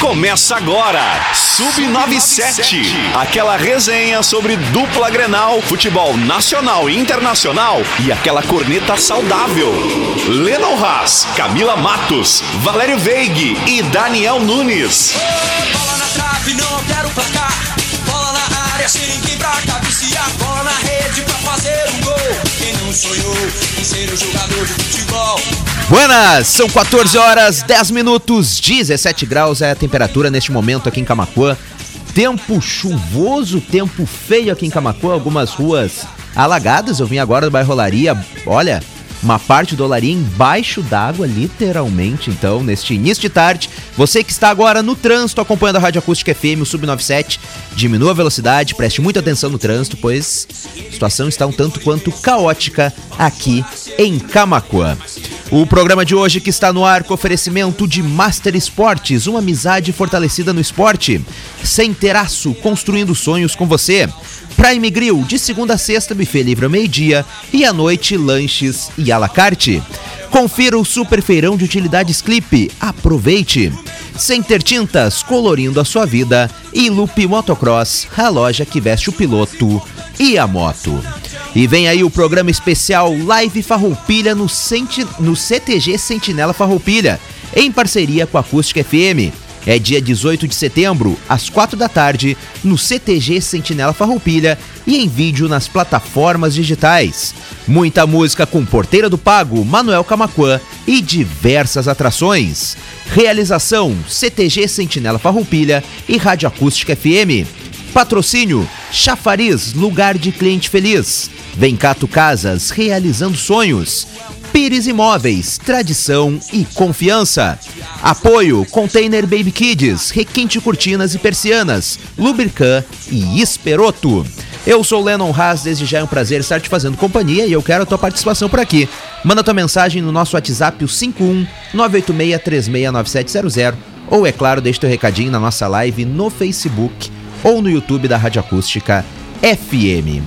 Começa agora, Sub97, aquela resenha sobre dupla Grenal, futebol nacional e internacional e aquela corneta saudável. Lennon Haas, Camila Matos, Valério Veig e Daniel Nunes. Bola na trave, não quero placar. Bola na área, sem ninguém pra cabecear. Bola na rede pra fazer Buenas, são 14 horas 10 minutos, 17 graus é a temperatura neste momento aqui em Camacuã. Tempo chuvoso, tempo feio aqui em Camacuã, algumas ruas alagadas. Eu vim agora do bairro Olaria, olha, uma parte do Olaria embaixo d'água, literalmente. Então, neste início de tarde, você que está agora no trânsito acompanhando a Rádio Acústica FM, o Sub97, diminua a velocidade, preste muita atenção no trânsito, pois a situação está um tanto quanto caótica aqui em Camacuã. O programa de hoje que está no ar com oferecimento de Master Esportes, uma amizade fortalecida no esporte. Sem teraço, construindo sonhos com você. Prime Grill, de segunda a sexta, buffet livre ao meio-dia e à noite, lanches e à la carte. Confira o super feirão de utilidades Clipe. Aproveite! Center Tintas, colorindo a sua vida. E Loop Motocross, a loja que veste o piloto e a moto. E vem aí o programa especial Live Farroupilha no, no CTG Sentinela Farroupilha, em parceria com a Acústica FM. É dia 18 de setembro, às 4 da tarde, no CTG Sentinela Farroupilha e em vídeo nas plataformas digitais. Muita música com Porteira do Pago, Manuel Camacuã e diversas atrações. Realização CTG Sentinela Farroupilha e Rádio Acústica FM. Patrocínio Chafariz, lugar de cliente feliz. Vencato Casas, realizando sonhos. Pires Imóveis, tradição e confiança. Apoio Container Baby Kids, Requinte Cortinas e Persianas, Lubrican e Esperoto. Eu sou Lennon Haas, desde já é um prazer estar te fazendo companhia e eu quero a tua participação por aqui. Manda tua mensagem no nosso WhatsApp, o 51 986369700, ou é claro, deixa teu recadinho na nossa live no Facebook ou no YouTube da Rádio Acústica FM.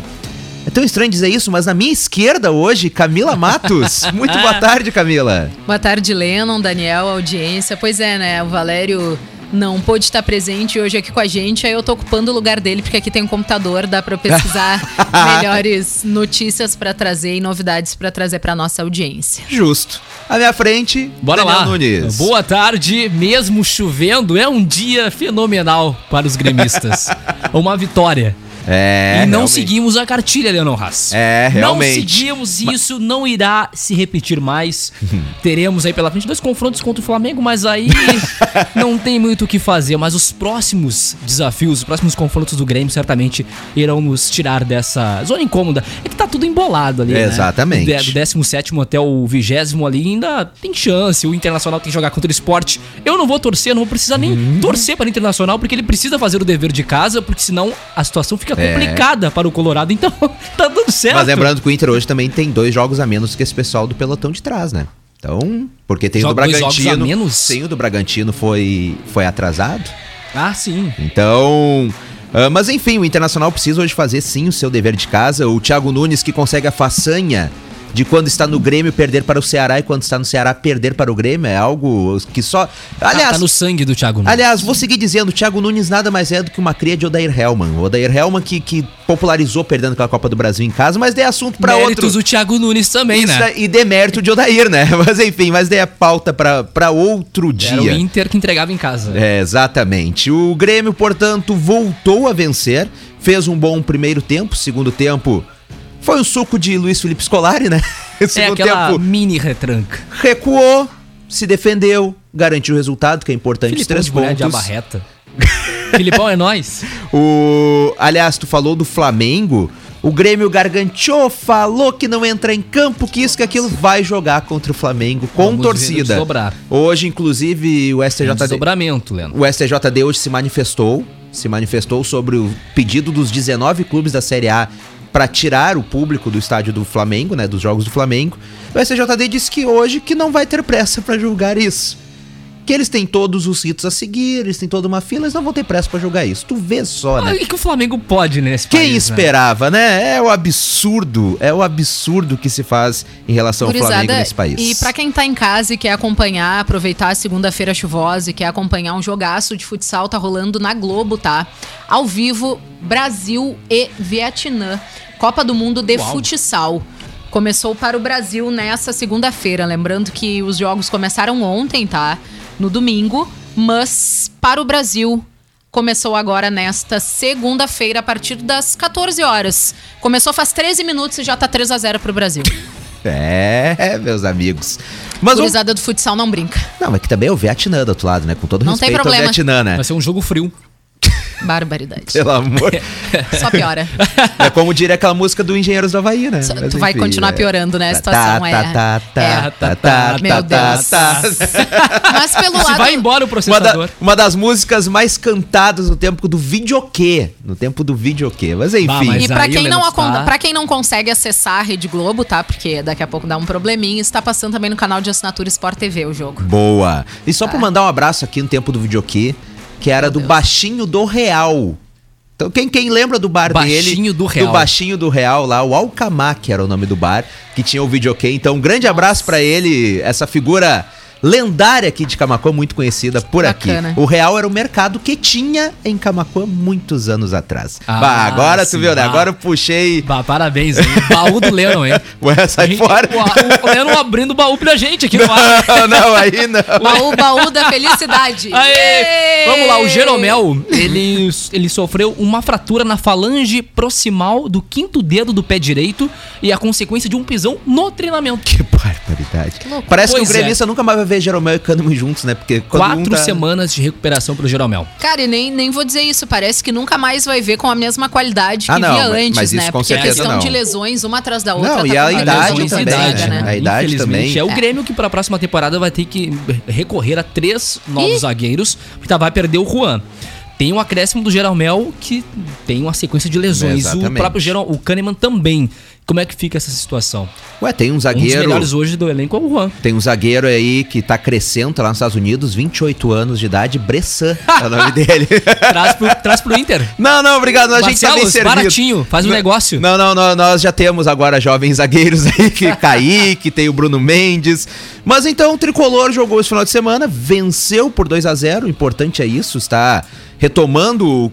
É tão estranho dizer isso, mas na minha esquerda hoje, Camila Matos. Muito boa tarde, Camila. Boa tarde, Lennon, Daniel, audiência. Pois é, né? O Valério não pôde estar presente hoje aqui com a gente, aí eu tô ocupando o lugar dele, porque aqui tem um computador, dá para pesquisar melhores notícias para trazer e novidades para trazer para nossa audiência. Justo. À minha frente, Bora Daniel lá. Nunes. Boa tarde, mesmo chovendo, é um dia fenomenal para os gremistas. Uma vitória. É, e não realmente. seguimos a cartilha, Leonor Haas. É, realmente. Não seguimos isso não irá se repetir mais. Teremos aí pela frente dois confrontos contra o Flamengo, mas aí não tem muito o que fazer. Mas os próximos desafios, os próximos confrontos do Grêmio certamente irão nos tirar dessa zona incômoda. É que tá tudo embolado ali, né? Exatamente. Do, do 17 até o 20 ali ainda tem chance. O Internacional tem que jogar contra o esporte. Eu não vou torcer, não vou precisar nem Uhum. torcer para o Internacional, porque ele precisa fazer o dever de casa, porque senão a situação fica É. complicada para o Colorado. Então, tá tudo certo. Mas lembrando que o Inter hoje também tem dois jogos a menos que esse pessoal do pelotão de trás, né? Então, porque tem o do Joga dois jogos a Bragantino. menos? Sim, o do Bragantino foi, foi atrasado. Ah, sim. Então. ah, mas enfim, o Internacional precisa hoje fazer sim o seu dever de casa. O Thiago Nunes que consegue a façanha de quando está no Grêmio perder para o Ceará e quando está no Ceará perder para o Grêmio é algo que só. Aliás, tá, tá no sangue do Thiago Nunes. Aliás, vou seguir dizendo, o Thiago Nunes nada mais é do que uma cria de Odair Hellman. O Odair Hellman que, que popularizou perdendo aquela Copa do Brasil em casa, mas daí é assunto Méritos outro. do Thiago Nunes também, Isso né? é- E demérito de Odair, né? Mas enfim, mas daí é pauta pra outro dia. Era o Inter que entregava em casa. É, exatamente. O Grêmio, portanto, voltou a vencer, fez um bom primeiro tempo, segundo tempo foi um suco de Luiz Felipe Scolari, né? É segundo aquela tempo mini retranca. recuou, se defendeu, garantiu o resultado, que é importante, Filipão três de mulher de pontos. abarreta. Filipão é nós. O, aliás, tu falou do Flamengo. O Grêmio garganteou, falou que não entra em campo, que isso, que aquilo vai jogar contra o Flamengo com Vamos torcida. desdobrar. Hoje, inclusive, o STJD, desdobramento, Leandro. o STJD hoje se manifestou, se manifestou sobre o pedido dos 19 clubes da Série A para tirar o público do estádio do Flamengo, né, dos jogos do Flamengo. O STJD disse que hoje que não vai ter pressa para julgar isso. Que eles têm todos os ritos a seguir, eles têm toda uma fila, eles não vão ter pressa pra jogar isso. Tu vê só, né? Ah, e que o Flamengo pode né, nesse Quem país, né? esperava, né? É o absurdo, é o absurdo que se faz em relação ao Flamengo nesse país. E pra quem tá em casa e quer acompanhar, aproveitar a segunda-feira chuvosa e quer acompanhar um jogaço de futsal, tá rolando na Globo, tá? Ao vivo, Brasil e Vietnã. Copa do Mundo de Uau. futsal. Começou para o Brasil nessa segunda-feira. Lembrando que os jogos começaram ontem, tá? No domingo. Mas para o Brasil começou agora nesta segunda-feira, a partir das 14 horas. Começou faz 13 minutos e já tá 3 a 0 pro Brasil. É, meus amigos. Mas o... Gurizada do futsal não brinca. Não, mas que também é o Vietnã do outro lado, né? Com todo Não tem respeito ao problema. Vietnã, né? Vai ser um jogo frio. Barbaridade. Pelo amor. Só piora. é como diria aquela música do Engenheiros do Havaí, né? Só- Mas tu vai enfim, continuar é. piorando, né? A Tá, situação tá, é- tá, tá, é. tá, tá, Meu tá, Deus. tá. Mas pelo Se lado. vai embora o Uma, da- processador. uma das músicas mais cantadas no tempo do videokê. No tempo do videokê. Mas enfim. Bah, mas E pra quem, não tá? pra quem não consegue acessar a Rede Globo, tá? Porque daqui a pouco dá um probleminha, está passando também no canal de assinatura Sport TV o jogo. Boa. E só pra mandar um abraço aqui no tempo do videokê, que era do Deus. Baixinho do Real. Então, quem, quem lembra do bar dele? Baixinho do Real. Baixinho do Real lá, o Alcamac era o nome do bar, que tinha o videokê. Então, um grande abraço pra ele, essa figura lendária aqui de Camacuã, muito conhecida por Bacana. aqui. O Real era o mercado que tinha em Camacuã muitos anos atrás. Ah, bah, agora tu sim, viu, né? Agora eu puxei. Bah, parabéns, hein? Baú do Lennon, hein? Ué, sai Gente, fora. O, o Lennon abrindo o baú pra gente aqui no ar. Não, não, aí não. Baú, baú da felicidade. Aê! Vamos lá, o Jeromel, ele, ele sofreu uma fratura na falange proximal do quinto dedo do pé direito e a consequência de um pisão no treinamento. Que barbaridade. loucura. Parece que Pois o é. gremista nunca mais vai ver Jeromel e Kahneman juntos, né? Porque quando um Quatro tá- semanas de recuperação pro Jeromel. Cara, e nem, nem vou dizer isso. Parece que nunca mais vai ver com a mesma qualidade que Ah, não, via mas- antes, mas isso né? com Porque a questão não. de lesões, uma atrás da outra, Não, tá e a uma idade também, pesada, né? A idade Infelizmente, também. É o. Grêmio que para a próxima temporada vai ter que recorrer a três novos zagueiros, porque tá, vai perder o Juan. Tem um acréscimo do Jeromel que tem uma sequência de lesões. O Exatamente. próprio Geral, o Kahneman também. Como é que fica essa situação? Ué, tem um Um dos zagueiro. melhores hoje do elenco é o Juan. Tem um zagueiro aí que tá crescendo lá nos Estados Unidos, 28 anos de idade, Bressan é o nome dele. Traz pro, traz pro Inter. Não, não, obrigado, a gente tá bem servido. baratinho, faz um Não, negócio. Não, não, não, nós já temos agora jovens zagueiros aí, que Kaique, tem o Bruno Mendes. Mas então o Tricolor jogou esse final de semana, venceu por 2 a 0 o importante é isso, está retomando,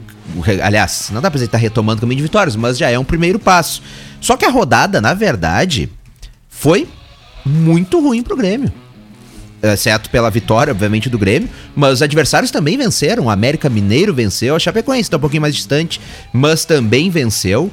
aliás, não dá pra dizer que tá retomando o caminho de vitórias, mas já é um primeiro passo. Só que a rodada, na verdade, foi muito ruim pro Grêmio exceto pela vitória, obviamente, do Grêmio, mas os adversários também venceram. O América Mineiro venceu, a Chapecoense está um pouquinho mais distante, mas também venceu.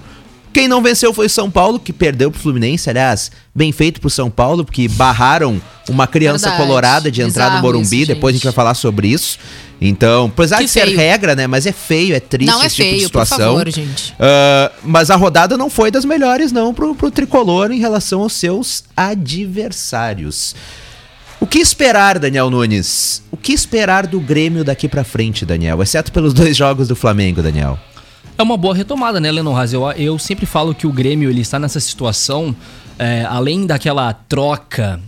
Quem não venceu foi o São Paulo, que perdeu pro Fluminense, aliás, bem feito pro São Paulo, porque barraram uma criança Verdade. colorada de entrar no Bizarro Morumbi, isso, depois a gente gente. vai falar sobre isso. Então, apesar Que de ser feio. regra, né, mas é feio, é triste Não é esse tipo de feio, situação. favor, gente. Ah, mas a rodada não foi das melhores, não, pro, pro tricolor em relação aos seus adversários. O que esperar, Daniel Nunes? O que esperar do Grêmio daqui pra frente, Daniel? Exceto pelos dois jogos do Flamengo, Daniel. É uma boa retomada, né, Lennon Haas? Eu, eu sempre falo que o Grêmio ele está nessa situação, é, além daquela troca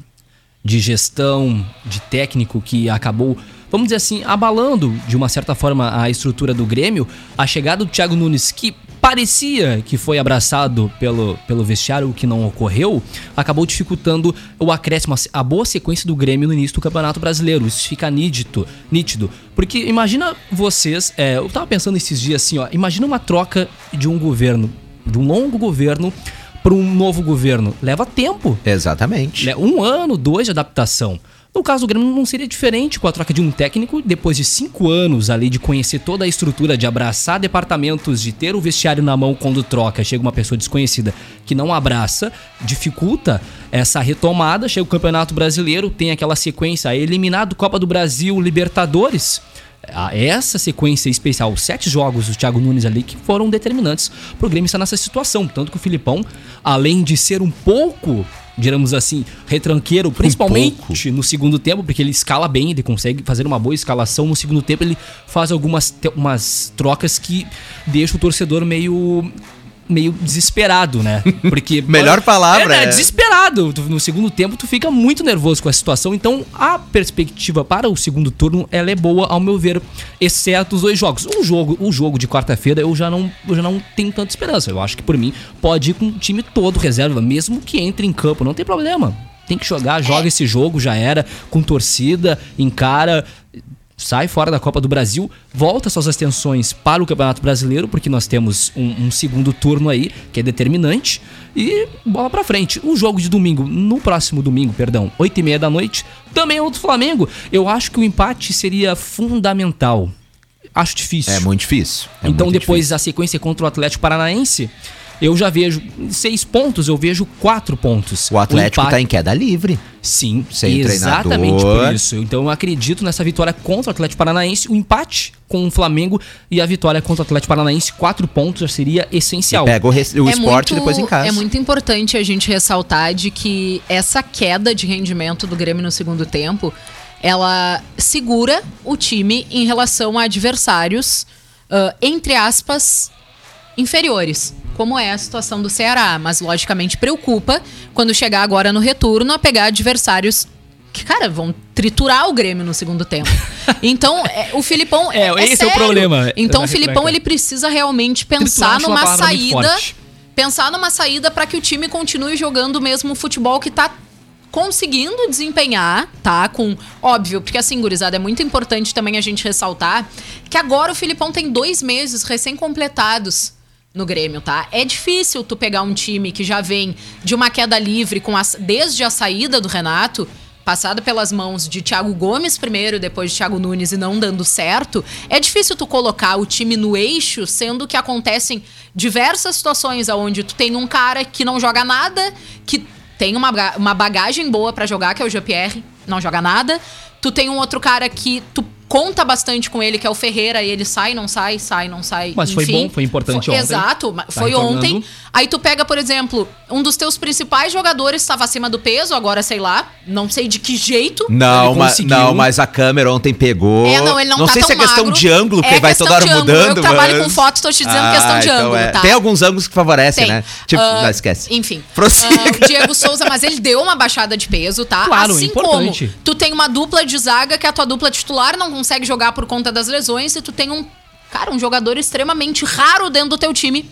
de gestão, de técnico que acabou, vamos dizer assim, abalando de uma certa forma a estrutura do Grêmio, a chegada do Thiago Nunes, que parecia que foi abraçado pelo, pelo vestiário, o que não ocorreu, acabou dificultando o acréscimo, a boa sequência do Grêmio no início do Campeonato Brasileiro. Isso fica nítido, nítido. Porque imagina vocês, é, eu tava pensando esses dias assim, ó, imagina uma troca de um governo, de um longo governo para um novo governo. Leva tempo. Exatamente. Né? Um ano, dois de adaptação. No caso do Grêmio não seria diferente com a troca de um técnico, depois de cinco anos ali de conhecer toda a estrutura, de abraçar departamentos, de ter o vestiário na mão quando troca, chega uma pessoa desconhecida que não abraça, dificulta essa retomada, chega o Campeonato Brasileiro, tem aquela sequência, eliminado Copa do Brasil, Libertadores. Ah, Essa sequência especial, sete jogos do Thiago Nunes ali que foram determinantes pro Grêmio estar nessa situação. Tanto que o Filipão, além de ser um pouco, digamos assim, retranqueiro, principalmente no segundo tempo, porque ele escala bem, ele consegue fazer uma boa escalação. No segundo tempo, ele faz algumas umas trocas que deixam o torcedor meio meio desesperado, né? Porque Melhor palavra, é, né? é. desesperado. No segundo tempo tu fica muito nervoso com a situação, então a perspectiva para o segundo turno ela é boa ao meu ver, exceto os dois jogos. O jogo, o jogo de quarta-feira eu já não eu já não tenho tanta esperança. Eu acho que por mim pode ir com o time todo reserva, mesmo que entre em campo, não tem problema. Tem que jogar, joga esse jogo, já era, com torcida, encara, sai fora da Copa do Brasil, volta suas atenções para o Campeonato Brasileiro, porque nós temos um, um segundo turno aí, que é determinante, e bola pra frente. O jogo de domingo, no próximo domingo, perdão, 8 e meia da noite, também é outro Flamengo. Eu acho que o empate seria fundamental. Acho difícil. É muito difícil. É então muito depois a sequência contra o Atlético Paranaense, eu já vejo seis pontos, eu vejo quatro pontos. O Atlético empate- tá em queda livre. Sim, Sem exatamente treinador. por isso. Então eu acredito nessa vitória contra o Atlético Paranaense, o empate com o Flamengo e a vitória contra o Atlético Paranaense, quatro pontos já seria essencial. Pega o, o É esporte muito- depois em casa. É muito importante a gente ressaltar de que essa queda de rendimento do Grêmio no segundo tempo, ela segura o time em relação a adversários, ah, entre aspas, inferiores. Como é a situação do Ceará, mas logicamente preocupa quando chegar agora no retorno a pegar adversários que, cara, vão triturar o Grêmio no segundo tempo. Então, é, o Filipão. É, esse é o sério. problema. Então, o Filipão, ele precisa realmente pensar numa saída pensar numa saída para que o time continue jogando o mesmo futebol que tá conseguindo desempenhar, tá? Com óbvio, porque assim, gurizada, é muito importante também a gente ressaltar que agora o Filipão tem dois meses recém-completados no Grêmio, tá? É difícil tu pegar um time que já vem de uma queda livre com as, desde a saída do Renato, passada pelas mãos de Thiago Gomes primeiro, depois de Thiago Nunes e não dando certo, é difícil tu colocar o time no eixo, sendo que acontecem diversas situações onde tu tem um cara que não joga nada, que tem uma, uma bagagem boa pra jogar, que é o GPR, não joga nada. Tu tem um outro cara que tu conta bastante com ele, que é o Ferreira, e ele sai, não sai, sai, não sai. Mas foi enfim. bom, foi importante Foi- ontem. Exato, Tá foi retornando. ontem. Aí tu pega, por exemplo, um dos teus principais jogadores estava acima do peso, agora sei lá, não sei de que jeito. Não, mas, conseguiu. não, mas a câmera ontem pegou. É, não, ele não, tá sei tão se é questão magro. de ângulo, que É vai toda hora ângulo. mudando. Eu que trabalho mas- com fotos, tô te dizendo questão de então ângulo, é. tá? Tem alguns ângulos que favorecem, Tem. né? Tipo, Ah, não, esquece. Enfim. Ah, o Diego Souza, mas ele deu uma baixada de peso, tá? Claro, assim importante. como tu tem uma dupla de zaga que a tua dupla titular não consegue jogar por conta das lesões e tu tem um, cara, um jogador extremamente raro dentro do teu time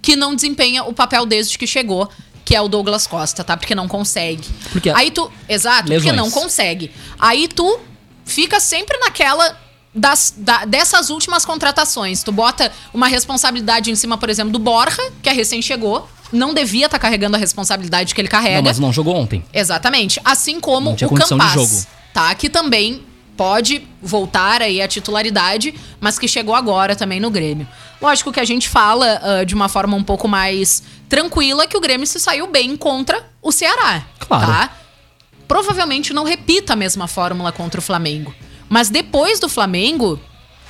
que não desempenha o papel desde que chegou. Que é o Douglas Costa, tá? Porque não consegue. Porque- Aí tu. Exato, porque Lesões. não consegue. Aí tu fica sempre naquela das, da- dessas últimas contratações. Tu bota uma responsabilidade em cima, por exemplo, do Borja, que é recém chegou. Não devia estar carregando a responsabilidade que ele carrega. Não, mas não jogou ontem. Exatamente. Assim como o jogo. tá? Que também pode voltar aí à titularidade, mas que chegou agora também no Grêmio. Lógico que a gente fala ah, de uma forma um pouco mais tranquila que o Grêmio se saiu bem contra o Ceará, Claro. tá? Provavelmente não repita a mesma fórmula contra o Flamengo. Mas depois do Flamengo,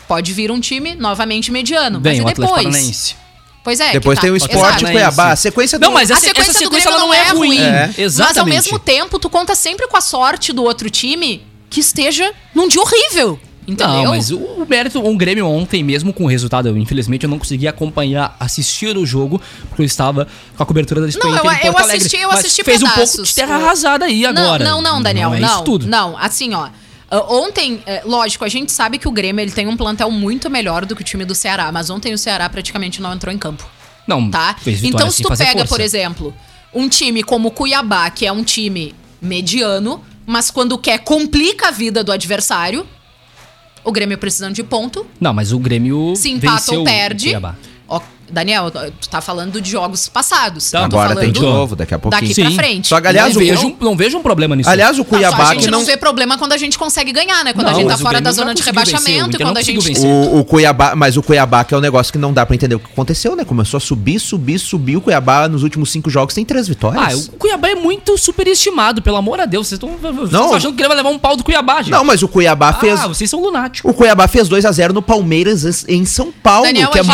pode vir um time novamente mediano. Bem, o mas e depois? Pois é. Depois que tem o tá- esporte Exato. e Cuiabá. A sequência Não, do- mas A essa, sequência, essa do sequência Grêmio ela não é ruim. É. Exatamente. Mas ao mesmo tempo, tu conta sempre com a sorte do outro time que esteja num dia horrível. Entendeu? Não, mas o, o mérito, o Grêmio ontem, mesmo com o resultado, infelizmente eu não consegui acompanhar, assistir o jogo, porque eu estava com a cobertura da Espanha Não, eu- eu assisti- eu assisti fez um pouco pedaços. de terra arrasada aí agora. Não, não, não, Daniel. Não, Não, é isso tudo. não. Assim, ó. ah, Ontem, é, lógico, a gente sabe que o Grêmio ele tem um plantel muito melhor do que o time do Ceará, mas ontem o Ceará praticamente não entrou em campo, Não, tá? fez Então, se tu pega, força. por exemplo, um time como o Cuiabá, que é um time mediano, mas quando quer complica a vida do adversário, o Grêmio precisando de ponto, Não, mas o Grêmio se empata ou o perde. Cuiabá. Ó, Daniel, tu tá falando de jogos passados. Tá, Agora tem de novo, daqui a pouquinho. Daqui pra Sim. frente. Só que, aliás, não, o- vejo, não vejo um problema nisso. Aliás, o Não, Cuiabá a gente não... não... vê problema quando a gente consegue ganhar, né? Quando Não, a gente tá fora da zona de vencer, rebaixamento e não quando a gente. vencer. O, o Cuiabá, mas o Cuiabá que é um negócio que não dá pra entender o que aconteceu, né? Começou a subir, subir, subir. O Cuiabá nos últimos cinco jogos tem três Ah, vitórias. o Cuiabá é muito superestimado, pelo amor a Deus. Vocês estão Não. achando que ele vai levar um pau do Cuiabá, gente. Não, mas o Cuiabá fez. Ah, vocês são lunáticos. O Cuiabá fez 2 a 0 no Palmeiras em São Paulo, Daniel, que é a gente-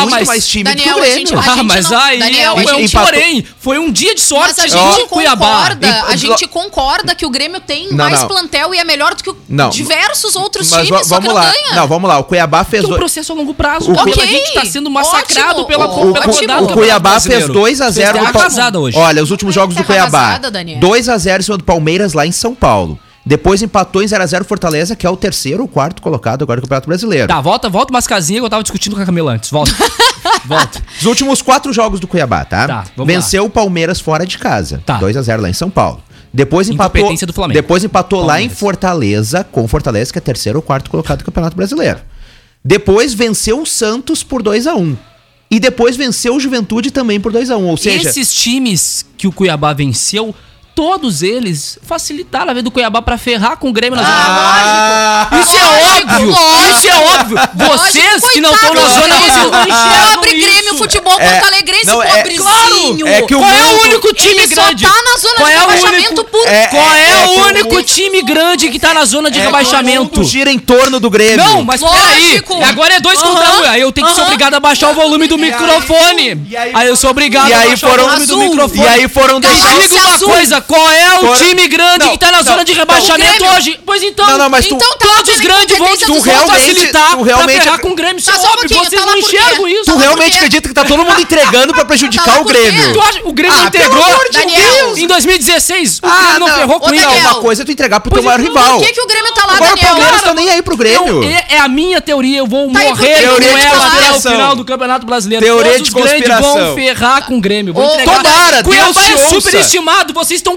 Grêmio. Ah, mas aí é porém. Foi um dia de sorte. Mas a gente concorda. E, a gente concorda que o Grêmio tem não, mais não. plantel e é melhor do que não, diversos outros mas, times, vamos lá. Não vamos lá. O Cuiabá fez... É um processo a longo prazo. O, okay. A gente está sendo massacrado Ótimo. pela, pela rodada. O Cuiabá fez 2x0 do Olha, os últimos é jogos tá do Cuiabá. 2x0 em cima do Palmeiras lá em São Paulo. Depois empatou em 0x0 Fortaleza, que é o terceiro ou quarto colocado agora do Campeonato Brasileiro. Tá, volta, volta umas casinhas que eu tava discutindo com a Camila antes. Volta. volta. Os últimos quatro jogos do Cuiabá, tá? Tá, vamos Venceu o Palmeiras fora de casa. Tá. 2x0 lá em São Paulo. Depois empatou, do Flamengo. Depois empatou Palmeiras. lá em Fortaleza, com Fortaleza, que é terceiro ou quarto colocado do Campeonato Brasileiro. Depois venceu o Santos por 2 a 1 E depois venceu o Juventude também por 2 a 1 Ou seja. Esses times que o Cuiabá venceu todos eles facilitaram a vida do Cuiabá para ferrar com o Grêmio na ah, zona. Isso é óbvio! Lógico, isso é óbvio! Vocês lógico, que não estão na zona vocês não Pobre Grêmio, futebol é, Porto Alegrense, não, é, pobrezinho. É que o Qual é mundo, tá é o único time grande? Tá Qual é o único, por... é, Qual é, é, é o único time grande que tá na zona de rebaixamento? O gira em torno do Grêmio. Não, mas peraí. Agora é dois uh -huh, contra um. Aí eu tenho que ser obrigado a baixar o volume do microfone. Aí eu sou obrigado a baixar o volume do microfone. E aí foram deixar... Diga uma coisa, qual é o Fora... time grande não, que tá na não, zona de rebaixamento hoje? Pois então, não, não, mas tu, então, tá todos os grandes vão, tu realmente, facilitar tu realmente, pra com o Grêmio. Tá só óbvio, vocês tá não enxergam isso. Tu realmente acredita que tá todo mundo entregando pra prejudicar tá o Grêmio? o Grêmio ah, integrou em 2016. O ah, Grêmio não ferrou com isso. Uma coisa é tu entregar pro teu maior então, rival. Por que o Grêmio tá lá, Agora o Palmeiras tá nem aí pro Grêmio. É, é a minha teoria, eu vou tá morrer com ela até o final do Campeonato Brasileiro. Teoria de conspiração. vão ferrar com o Grêmio. Tomara, Deus te ouça. superestimado, vocês estão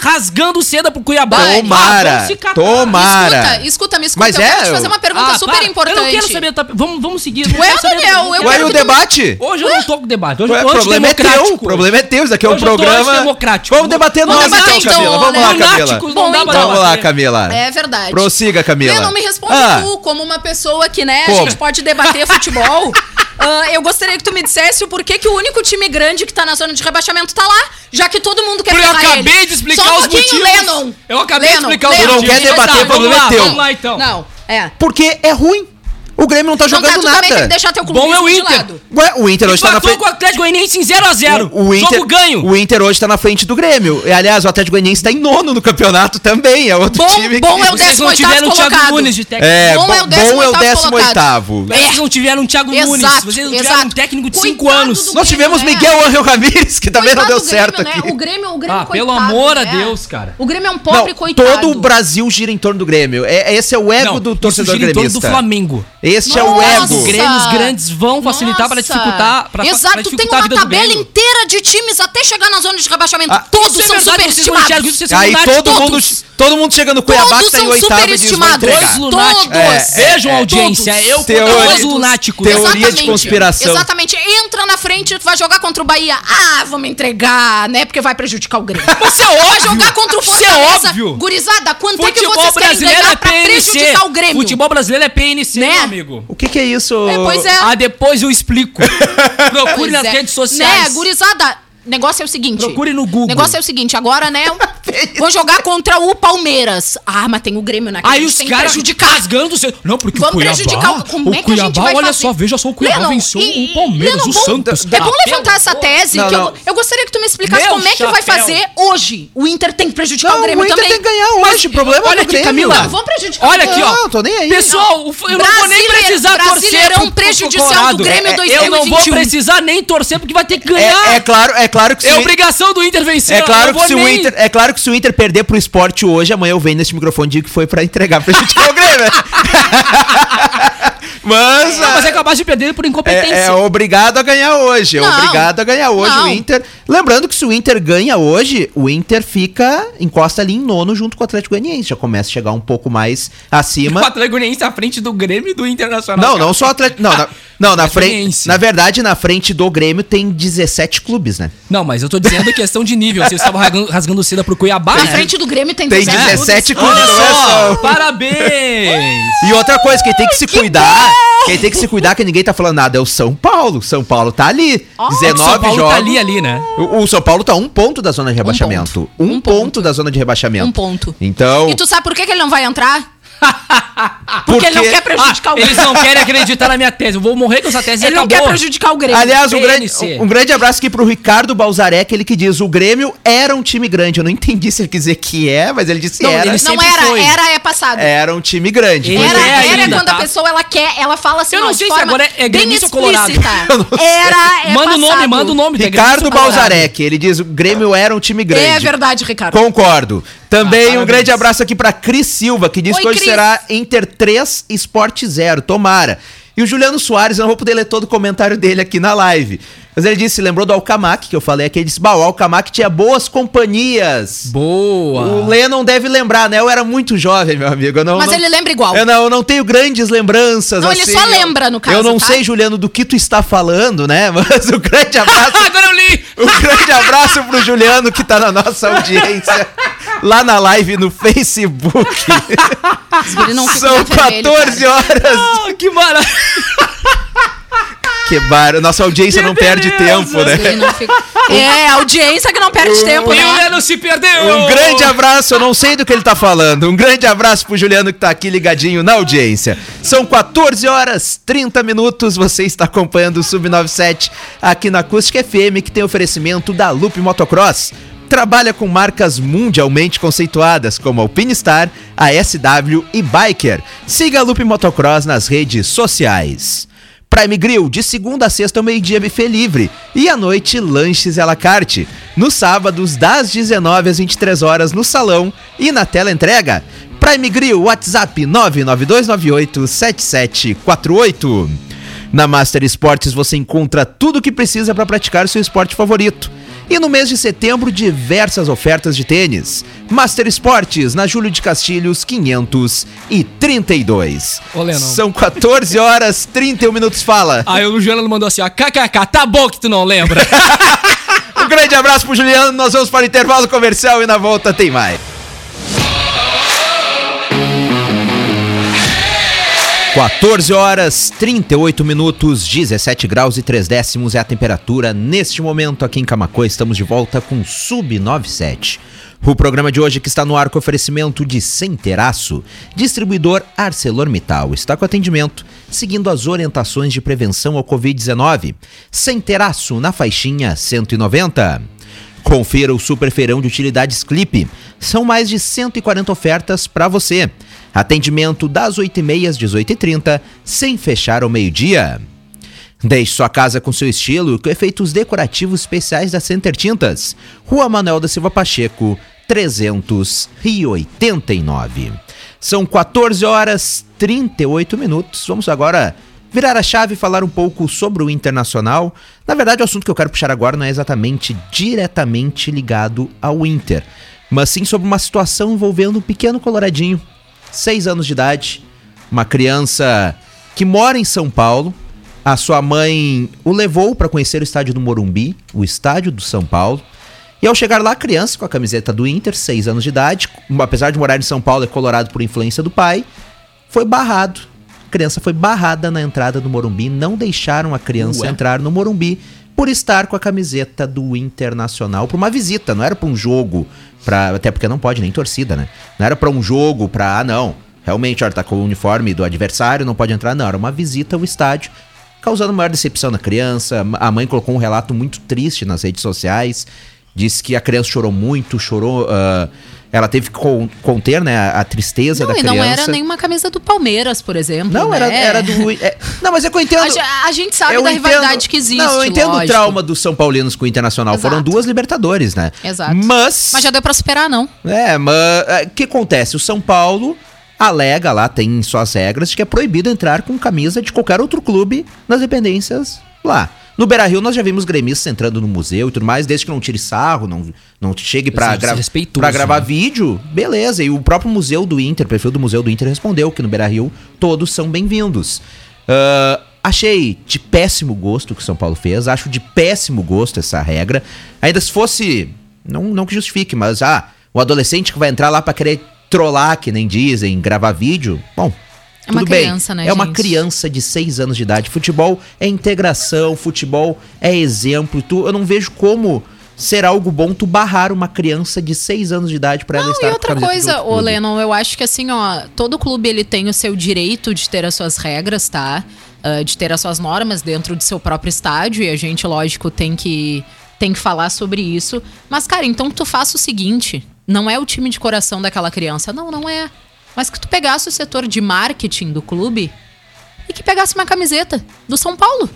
rasgando seda pro Cuiabá. Tomara. Ah, tomara. Escuta, escuta, me escuta. Mas eu é, quero te fazer uma pergunta ah, super para. importante. Eu não quero saber. Tá, vamos, vamos seguir. Ué, Daniel, eu Ué, o debate? Hoje eu não tô com debate. Hoje eu o problema é teu. O problema é teu. Isso aqui é um programa. Vamos debater vamos nós, debater, então, Camila. Vamos lá, então, Camila. Vamos lá, Camila. É verdade. Prossiga, Camila. Eu não me respondo ah. tu, como uma pessoa que, né, a gente pode debater futebol. Uh, eu gostaria que tu me dissesse o porquê que o único time grande que tá na zona de rebaixamento tá lá, já que todo mundo quer Porque eu acabei ele. de explicar Só os motivos. Lennon. Eu acabei Lennon, de explicar Lennon, os motivos. Não quer debater, tá, problema lá, teu. Vamos lá então. Não, é. Porque é ruim. O Grêmio não tá jogando tá, nada. Também deixar teu Bom é o Inter. Ué, o Inter hoje tá na frente. com o Atlético Goianiense em 0x0. O, o, Inter, Jogo ganho. O Inter hoje tá na frente do Grêmio. E, aliás, o Atlético Goianiense tá em nono no campeonato também. É outro bom, time bom que... é o 18 colocado. De é, técnico. É, bom, é o 18 é Vocês não tiveram um Thiago exato, Nunes. Vocês não tiveram exato. um técnico de 5 anos. Grêmio, Nós tivemos né? Miguel Angel Ramírez, que também não deu certo né? aqui. O Grêmio, o Grêmio, ah, pelo amor a Deus, cara. O Grêmio é um pobre coitado. Todo o Brasil gira em torno do Grêmio. É, esse é o ego do torcedor gremista. do Flamengo. Este Nossa. é o ego. Os grêmios grandes vão facilitar para dificultar, pra, Exato, pra dificultar tem uma tabela inteira de times até chegar na zona de rebaixamento. Ah, todos é são é verdade, superestimados. Aí todo todos. mundo Todo mundo chegando no Cuiabá que tá em oitavo e diz, vai Todos. É, é, Vejam a é. audiência, todos. eu Teori... dois lunáticos. Teoria Exatamente. de conspiração. Exatamente. Entra na frente, vai jogar contra o Bahia. Ah, vamos entregar, né? Porque vai prejudicar o Grêmio. Você é óbvio. Vai jogar contra o Fortaleza. É óbvio. Gurizada, quanto Futebol é que vocês querem ganhar é pra prejudicar o Grêmio? Futebol brasileiro é PNC, né? amigo. O que, que é isso? É, pois é. Ah, depois eu explico. Procure nas redes sociais. Né, gurizada, negócio é o seguinte. Procure no Google. Negócio é o seguinte, agora, né? vou jogar contra o Palmeiras. Ah, mas tem o Grêmio né, naquele. Aí os caras prejudicar. rasgando. Não, porque Vamos Cuiabá, prejudicar o, como o é que Cuiabá, a gente vai olha fazer? só, veja só, o Cuiabá venceu e, o Palmeiras, o Santos. É bom levantar essa tese não, que eu, eu, gostaria que tu me explicasse Meu como é que vai fazer hoje. O Inter tem que prejudicar não, o Grêmio também. O Inter também. tem que ganhar hoje, mas, o problema olha é aqui, Camila. Não, vamos prejudicar Olha aqui, ó. Não, tô nem aí. Pessoal, eu não vou nem precisar torcer é pro prejudicial do Grêmio 2021. Eu não vou precisar nem torcer porque vai ter que ganhar. É claro, é claro claro que é se É obrigação do Inter vencer. É claro, que se o Inter, é claro que se o Inter perder pro esporte hoje, amanhã eu venho nesse microfone e digo que foi pra entregar pra gente que é o Grêmio. Mas, não, mas é ah, capaz de perder por incompetência. É, é obrigado a ganhar hoje. É não, obrigado a ganhar hoje não. o Inter. Lembrando que se o Inter ganha hoje, o Inter fica, encosta ali em nono junto com o Atlético Goianiense. Já começa a chegar um pouco mais acima. O Atlético Goianiense à frente do Grêmio e do Internacional. Não, cara. não só Atlético. Não, na, não, na frente. Na verdade, na frente do Grêmio tem 17 clubes, né? Não, mas eu tô dizendo questão de nível. Vocês estavam rasgando, rasgando seda pro Cuiabá. Na né? frente do Grêmio tem, tem 17 é condições. Parabéns! e outra coisa, quem tem que se que cuidar, bom. quem tem que se cuidar que ninguém tá falando nada é o São Paulo. São Paulo tá ali. Oh, 19 São Paulo tá jogos. tá ali, ali, né? O, o, São Paulo tá um ponto da zona de rebaixamento. Um ponto, um um ponto, ponto da zona de rebaixamento. Um ponto. Então... E tu sabe por que, que ele não vai entrar? Porque, ele não Porque- quer prejudicar o Eles Grêmio. não querem acreditar na minha tese. Eu vou morrer com essa tese Ele não acabou. quer prejudicar o Grêmio. Aliás, um grande, um grande abraço aqui pro Ricardo Balzarek, ele que diz: o Grêmio era um time grande. Eu não entendi se ele quis dizer que é, mas ele disse Não, era. ele não era, foi. era é passado. Era um time grande. Ele Era, é era ainda, quando tá? a pessoa ela quer, ela fala assim, Eu não sei se agora é- é bem gremista ou colorado. não. Era, é manda o nome, manda o nome. tem Ricardo. Balzarek, ele diz: o Grêmio era um time grande. É verdade, Ricardo. Concordo. Também Ah, um grande abraço aqui pra Cris Silva, que diz Oi, que hoje Cris. será Inter 3, Sport 0. Tomara. E o Juliano Soares, eu não vou poder ler todo o comentário dele aqui na live. Mas ele disse, lembrou do Alcamac, que eu falei aqui, ele disse, bah, o Alcamac tinha boas companhias. Boa. O Lennon deve lembrar, né? Eu era muito jovem, meu amigo. Eu não, Mas não- ele lembra igual. Eu não, eu não tenho grandes lembranças. Não, ele assim, só eu- lembra, no caso, Eu não tá? sei, Juliano, do que tu está falando, né? Mas um grande abraço. Agora eu li. Um grande abraço pro Juliano que tá na nossa audiência lá na live no Facebook. Ele São com vermelho, 14 cara. horas. Ah, que maravilha. Que bar... Nossa audiência não perde tempo, né? fica- É, a audiência que não perde tempo, E o né? Leno se perdeu. Um grande abraço, eu não sei do que ele tá falando. Um grande abraço pro Juliano que tá aqui ligadinho na audiência. São 14 horas 30 minutos. Você está acompanhando o Sub97 aqui na Acústica FM, que tem oferecimento da Loop Motocross. Trabalha com marcas mundialmente conceituadas como Alpinestar, ASW e Biker. Siga a Loop Motocross nas redes sociais. Prime Grill, de segunda a sexta ao meio-dia, buffet livre. E à noite, lanches à la carte. Nos sábados, das 19 às 23 horas, no salão e na tela entrega. Prime Grill, WhatsApp 992987748. Na Master Esportes você encontra tudo o que precisa para praticar o seu esporte favorito. E no mês de setembro, diversas ofertas de tênis. Master Esportes, na Júlio de Castilhos, 532. Ô, Lennon. São 14 horas, 31 minutos. Fala. Aí o Juliano mandou assim, ó, kkk, tá bom que tu não lembra. Um grande abraço pro Juliano. Nós vamos para o intervalo comercial e na volta tem mais. 14 horas 38 minutos, 17 graus e 3 décimos é a temperatura. Neste momento aqui em Camacoa estamos de volta com Sub 97. O programa de hoje que está no ar com oferecimento de Centeraço, distribuidor ArcelorMittal, está com atendimento seguindo as orientações de prevenção ao Covid-19. Centeraço na faixinha 190. Confira o Super Feirão de Utilidades Clipe. São mais de 140 ofertas para você. Atendimento das 8h30 às 18h30, sem fechar ao meio-dia. Deixe sua casa com seu estilo com efeitos decorativos especiais da Center Tintas. Rua Manuel da Silva Pacheco, 389. São 14 horas 38 minutos. Vamos agora virar a chave e falar um pouco sobre o Internacional. Na verdade, o assunto que eu quero puxar agora não é exatamente diretamente ligado ao Inter, mas sim sobre uma situação envolvendo um pequeno coloradinho, 6 anos de idade, uma criança que mora em São Paulo. A sua mãe o levou para conhecer o estádio do Morumbi, o estádio do São Paulo. E ao chegar lá, a criança com a camiseta do Inter, 6 anos de idade, apesar de morar em São Paulo, é colorado por influência do pai, foi barrado. A criança foi barrada na entrada do Morumbi, não deixaram a criança Ué. entrar no Morumbi por estar com a camiseta do Internacional para uma visita, não era para um jogo, pra, até porque não pode nem torcida, né? Não era para um jogo, para ah não, realmente, olha, tá com o uniforme do adversário, não pode entrar, não, era uma visita ao estádio, causando maior decepção na criança. A mãe colocou um relato muito triste nas redes sociais, disse que a criança chorou muito, chorou, ah, ela teve que con- conter, né, a, a tristeza Não, da e criança. não era nenhuma camisa do Palmeiras, por exemplo. Não, né? era, era do. é- não, mas é que eu entendo. A, a gente sabe da entendo- rivalidade que existe. Não, eu entendo o lógico. trauma dos São Paulinos com o Internacional. Exato. Foram duas Libertadores, né? Exato. Mas. Mas já deu pra superar, não. É, mas. é, O que acontece? O São Paulo alega lá, tem suas regras, de que é proibido entrar com camisa de qualquer outro clube nas dependências lá. No Beira Rio, nós já vimos gremistas entrando no museu e tudo mais, desde que não tire sarro, não, não chegue pra, Seja gra pra gravar né? vídeo, beleza. E o próprio Museu do Inter, o perfil do Museu do Inter respondeu que no Beira Rio todos são bem-vindos. Ah, achei de péssimo gosto o que o São Paulo fez, acho de péssimo gosto essa regra. Ainda se fosse, não, não que justifique, mas ah, o adolescente que vai entrar lá pra querer trollar, que nem dizem, gravar vídeo, bom. É uma tudo bem. criança, né, É uma gente? criança de 6 anos de idade. Futebol é integração, futebol é exemplo. Tu, eu não vejo como ser algo bom tu barrar uma criança de 6 anos de idade pra ela Não, estar e com outra coisa, ô. Lennon, eu acho que assim, ó, todo clube ele tem o seu direito de ter as suas regras, tá? Ah, de ter as suas normas dentro do seu próprio estádio e a gente, lógico, tem que tem que falar sobre isso. Mas, cara, então tu faça o seguinte: não é o time de coração daquela criança. Não, não é. Mas que tu pegasse o setor de marketing do clube e que pegasse uma camiseta do São Paulo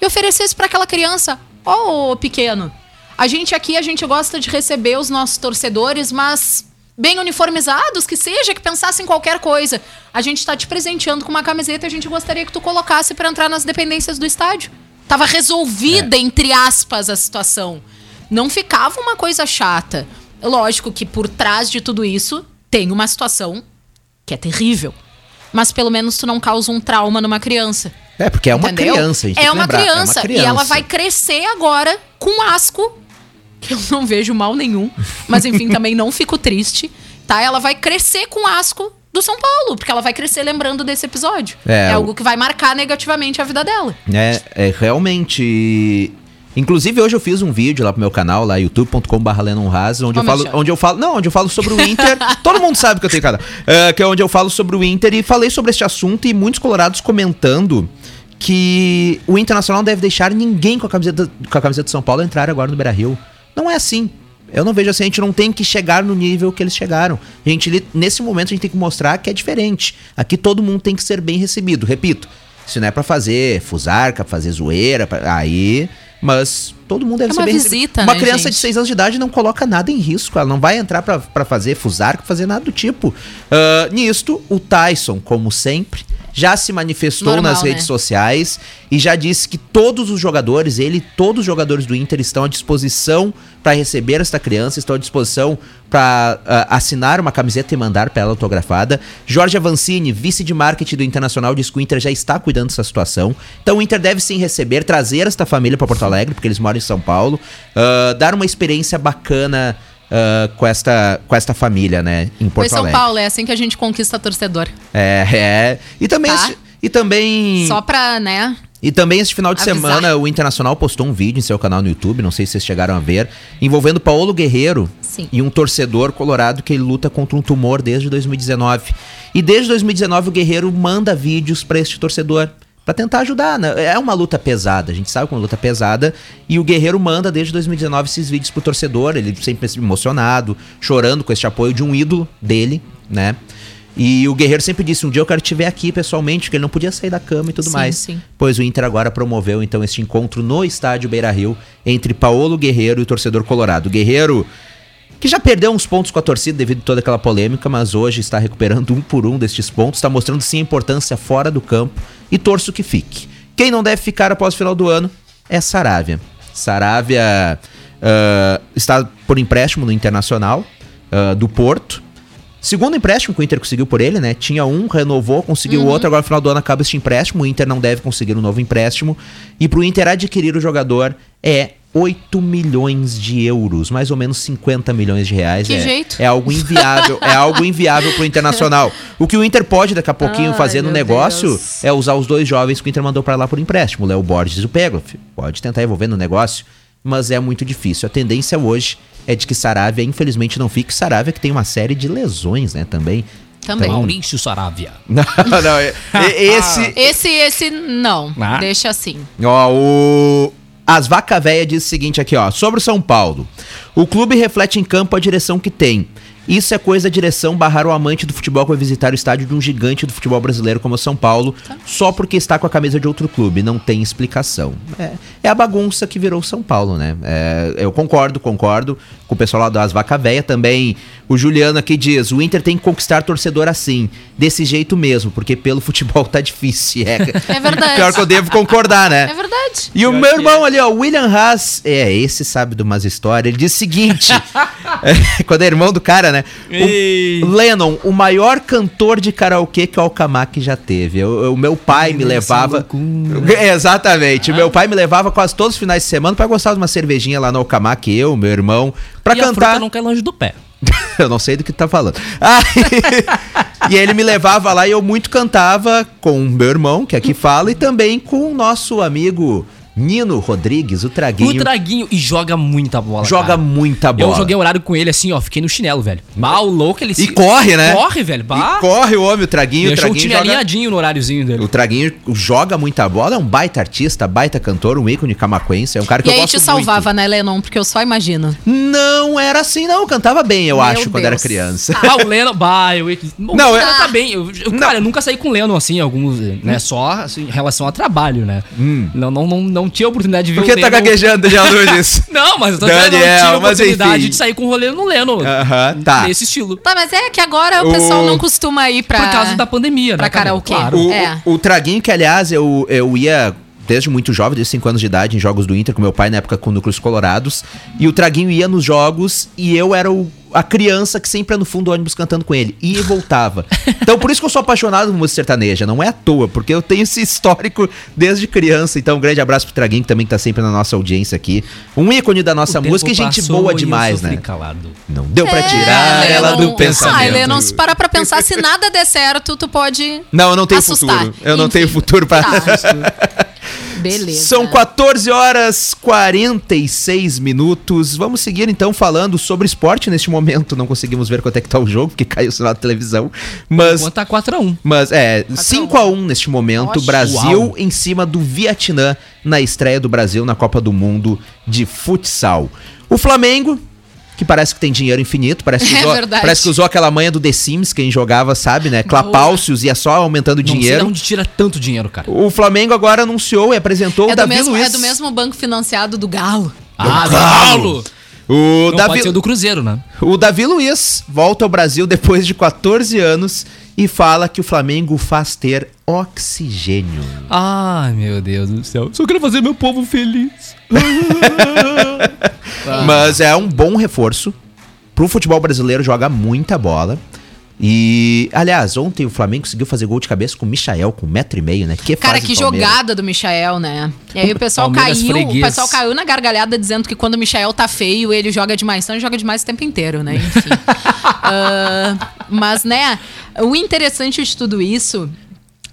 e oferecesse pra aquela criança: Ó, ô pequeno, a gente aqui, a gente gosta de receber os nossos torcedores, mas bem uniformizados, que seja, que pensassem em qualquer coisa. A gente tá te presenteando com uma camiseta e a gente gostaria que tu colocasse pra entrar nas dependências do estádio. Tava resolvida, entre aspas, a situação. Não ficava uma coisa chata. Lógico que por trás de tudo isso tem uma situação que é terrível. Mas pelo menos tu não causa um trauma numa criança. É, porque é uma Entendeu? criança, a gente é, uma lembrar, criança, é uma E ela criança. vai crescer agora com asco, que eu não vejo mal nenhum. Mas enfim, também não fico triste. Tá? Ela vai crescer com asco do São Paulo, porque ela vai crescer lembrando desse episódio. É, É, algo que vai marcar negativamente a vida dela. É, é realmente. Inclusive, hoje eu fiz um vídeo lá pro meu canal, lá youtube.com.br Lenonraz, onde Ô, eu falo. Michel. Onde eu falo. Não, onde eu falo sobre o Inter. Todo mundo sabe que eu tenho canal. É, que é onde eu falo sobre o Inter e falei sobre este assunto e muitos colorados comentando que o Internacional não deve deixar ninguém com a camiseta, com a camiseta de São Paulo entrar agora no Beira Rio. Não é assim. Eu não vejo assim, a gente não tem que chegar no nível que eles chegaram. A gente, nesse momento, a gente tem que mostrar que é diferente. Aqui todo mundo tem que ser bem recebido. Repito, se não é pra fazer fusarca, fazer zoeira, pra- aí. Mas todo mundo deve É uma bem visita. Uma né, criança gente? de 6 anos de idade não coloca nada em risco. Ela não vai entrar pra, pra fazer fusarca, fazer nada do tipo. Ah, nisto, o Tyson, como sempre, já se manifestou Normal, nas redes né? sociais e já disse que todos os jogadores, ele todos os jogadores do Inter estão à disposição para receber esta criança, estão à disposição para assinar uma camiseta e mandar para ela autografada. Jorge Avancini, vice de marketing do Internacional, diz que o Inter já está cuidando dessa situação. Então o Inter deve sim receber, trazer esta família para Porto Alegre, porque eles moram em São Paulo, ah, dar uma experiência bacana ah, com, esta, com esta família, né, em Porto Pois São Alegre. Paulo, é assim que a gente conquista torcedor. É, é. E também, Tá. e também Só pra, né? e também este final de Avisar. semana o Internacional postou um vídeo em seu canal no YouTube, não sei se vocês chegaram a ver, envolvendo Paulo Guerreiro Sim. e um torcedor colorado que ele luta contra um tumor desde 2019. E desde 2019 o Guerreiro manda vídeos pra este torcedor Pra tentar ajudar, né? É uma luta pesada, a gente sabe que é uma luta pesada. E o Guerreiro manda desde 2019 esses vídeos pro torcedor, ele sempre emocionado, chorando com este apoio de um ídolo dele, né? E o Guerreiro sempre disse: um dia eu quero te ver aqui pessoalmente, porque ele não podia sair da cama e tudo Sim, mais. sim. Pois o Inter agora promoveu então este encontro no estádio Beira Rio entre Paulo Guerreiro e o torcedor colorado. Guerreiro, que já perdeu uns pontos com a torcida devido a toda aquela polêmica, mas hoje está recuperando um por um destes pontos, está mostrando sim a importância fora do campo e torço que fique. Quem não deve ficar após o final do ano é Saravia. Saravia ah, está por empréstimo no Internacional ah, do Porto. Segundo empréstimo que o Inter conseguiu por ele, né? Tinha um, renovou, conseguiu Uhum. outro, agora no final do ano acaba este empréstimo. O Inter não deve conseguir um novo empréstimo. E pro Inter adquirir o jogador é 8 milhões de euros, mais ou menos 50 milhões de reais. Que é, jeito. É algo inviável, é algo inviável pro Internacional. O que o Inter pode daqui a pouquinho Ai, fazer no negócio Deus. é usar os dois jovens que o Inter mandou pra lá por empréstimo, o Léo Borges e o Pegloff. Pode tentar envolver no negócio, mas é muito difícil. A tendência hoje é de que Saravia, infelizmente, não fique. Saravia que tem uma série de lesões, né, também. Também. Maurício Saravia. Não, não, é- é- esse... Esse, esse, não. Ah. Deixa assim. Ó, o... As Vaca Véia diz o seguinte aqui, ó. Sobre o São Paulo. O clube reflete em campo a direção que tem. Isso é coisa da direção barrar o amante do futebol que vai visitar o estádio de um gigante do futebol brasileiro como o São Paulo, só porque está com a camisa de outro clube. Não tem explicação. É, é a bagunça que virou o São Paulo, né? É, eu concordo, concordo com o pessoal lá das Vaca Véia. Também o Juliano aqui diz: o Inter tem que conquistar torcedor assim, desse jeito mesmo, porque pelo futebol tá difícil. É, É verdade. Pior que eu devo concordar, né? É verdade. E o meu irmão ali, ó, William Haas, é, esse sabe de umas histórias, ele diz o seguinte, é, quando é irmão do cara, né? O Lennon, o maior cantor de karaokê que o Alcamac já teve. Eu- eu- O meu pai me levava... É, Exatamente, o meu pai me levava quase todos os finais de semana pra gostar de uma cervejinha lá no Alcamac, eu, meu irmão, pra e a cantar... fruta não cai longe do pé. eu não sei do que tu tá falando. Aí- e ele me levava lá e eu muito cantava com o meu irmão, que aqui fala, e também com o nosso amigo Nino Rodrigues, o Traguinho, O Traguinho. E joga muita bola. joga cara. muita bola. Eu joguei horário com ele assim, ó. Fiquei no chinelo, velho. Mal louco ele E corre, né? Corre, velho. Bah. E corre o homem, o Traguinho. O Deixou o Traguinho time joga... alinhadinho no horáriozinho dele. O Traguinho joga muita bola, é um baita artista, baita cantor, um ícone camaquense, é um cara que E eu aí gosto te salvava, né, Lennon? Porque eu só imagino. muito. Não era assim, não. Cantava bem, eu Meu acho, quando era Deus. criança. Ah, o Lennon, bah, eu... Não, Não, o é- cara tá bem. Eu, eu- cara, eu nunca saí com o Lennon assim, alguns, né? Só assim, em relação a trabalho, né? Não, não, não, não tinha oportunidade de ver Por que tá Lennon- gaguejando, Jean Lourdes? Não, mas eu tô dizendo, não Daniel, tinha oportunidade enfim. de sair com o rolê no Lennon. Aham, tá. Nesse estilo. Tá, mas é que agora o, O- pessoal não costuma ir pra... Por causa da pandemia, pra né? cara? karaokê. Claro. O, É. o, o Traguinho, que aliás, eu, eu ia desde muito jovem, desde 5 anos de idade, em jogos do Inter, com meu pai na época com Núcleos Colorados. E o Traguinho ia nos jogos e eu era o- a criança que sempre ia no fundo do ônibus cantando com ele. E voltava. Então por isso que eu sou apaixonado por música sertaneja. Não é à toa, porque eu tenho esse histórico desde criança. Então um grande abraço pro Traguinho, que também tá sempre na nossa audiência aqui. Um ícone da nossa O música e gente boa e demais, né? calado. Não deu pra É, tirar ela Lennon. do pensamento. Ah, Lennon, se parar pra pensar, se nada der certo, tu pode Não, eu não tenho assustar. futuro. Eu não Enfim. tenho futuro pra. Tá. Beleza. São 14 horas 46 minutos. Vamos seguir então falando sobre esporte neste momento. Não conseguimos ver quanto é que tá o jogo, porque caiu o sinal da televisão. Mas. Enquanto tá 4x1. Mas é, 5x1 neste momento, Nossa. Brasil Uau. em cima do Vietnã na estreia do Brasil na Copa do Mundo de futsal. O Flamengo, que parece que tem dinheiro infinito, parece que, É usou, verdade. parece que usou aquela manha do The Sims, quem jogava sabe, né? Clapalcios, ia só aumentando o Não sei de dinheiro. onde tira tanto dinheiro, cara. O Flamengo agora anunciou e apresentou É o Davi mesmo, Luiz. é do mesmo banco financiado do Galo. Ah, do Galo. Paulo! O Não Davi, pode ser do Cruzeiro, né? o Davi Luiz volta ao Brasil depois de 14 anos e fala que o Flamengo faz ter oxigênio. Ai, meu Deus do céu. Só quero fazer meu povo feliz. Mas é um bom reforço. Pro futebol brasileiro joga muita bola. E, aliás, ontem o Flamengo conseguiu fazer gol de cabeça com o Michael, com um metro e meio, né? Que Cara, que jogada do Michael, né? E aí o pessoal Palmeiras caiu, freguês. o pessoal caiu na gargalhada dizendo que quando o Michael tá feio, ele joga demais. Então ele joga demais o tempo inteiro, né? Enfim. Ah, mas, né, o interessante de tudo isso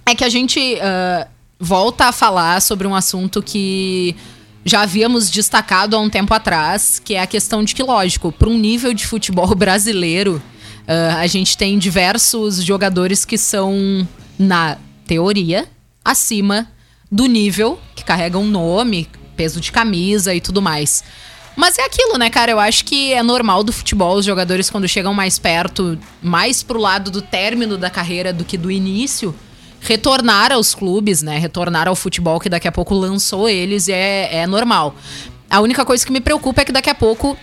é que a gente ah, volta a falar sobre um assunto que já havíamos destacado há um tempo atrás, que é a questão de que, lógico, para um nível de futebol brasileiro, ah, a gente tem diversos jogadores que são, na teoria, acima do nível, que carregam nome, peso de camisa e tudo mais. Mas é aquilo, né, cara? Eu acho que é normal do futebol os jogadores, quando chegam mais perto, mais pro lado do término da carreira do que do início, retornar aos clubes, né? Retornar ao futebol que daqui a pouco lançou eles e é, é normal. A única coisa que me preocupa é que daqui a pouco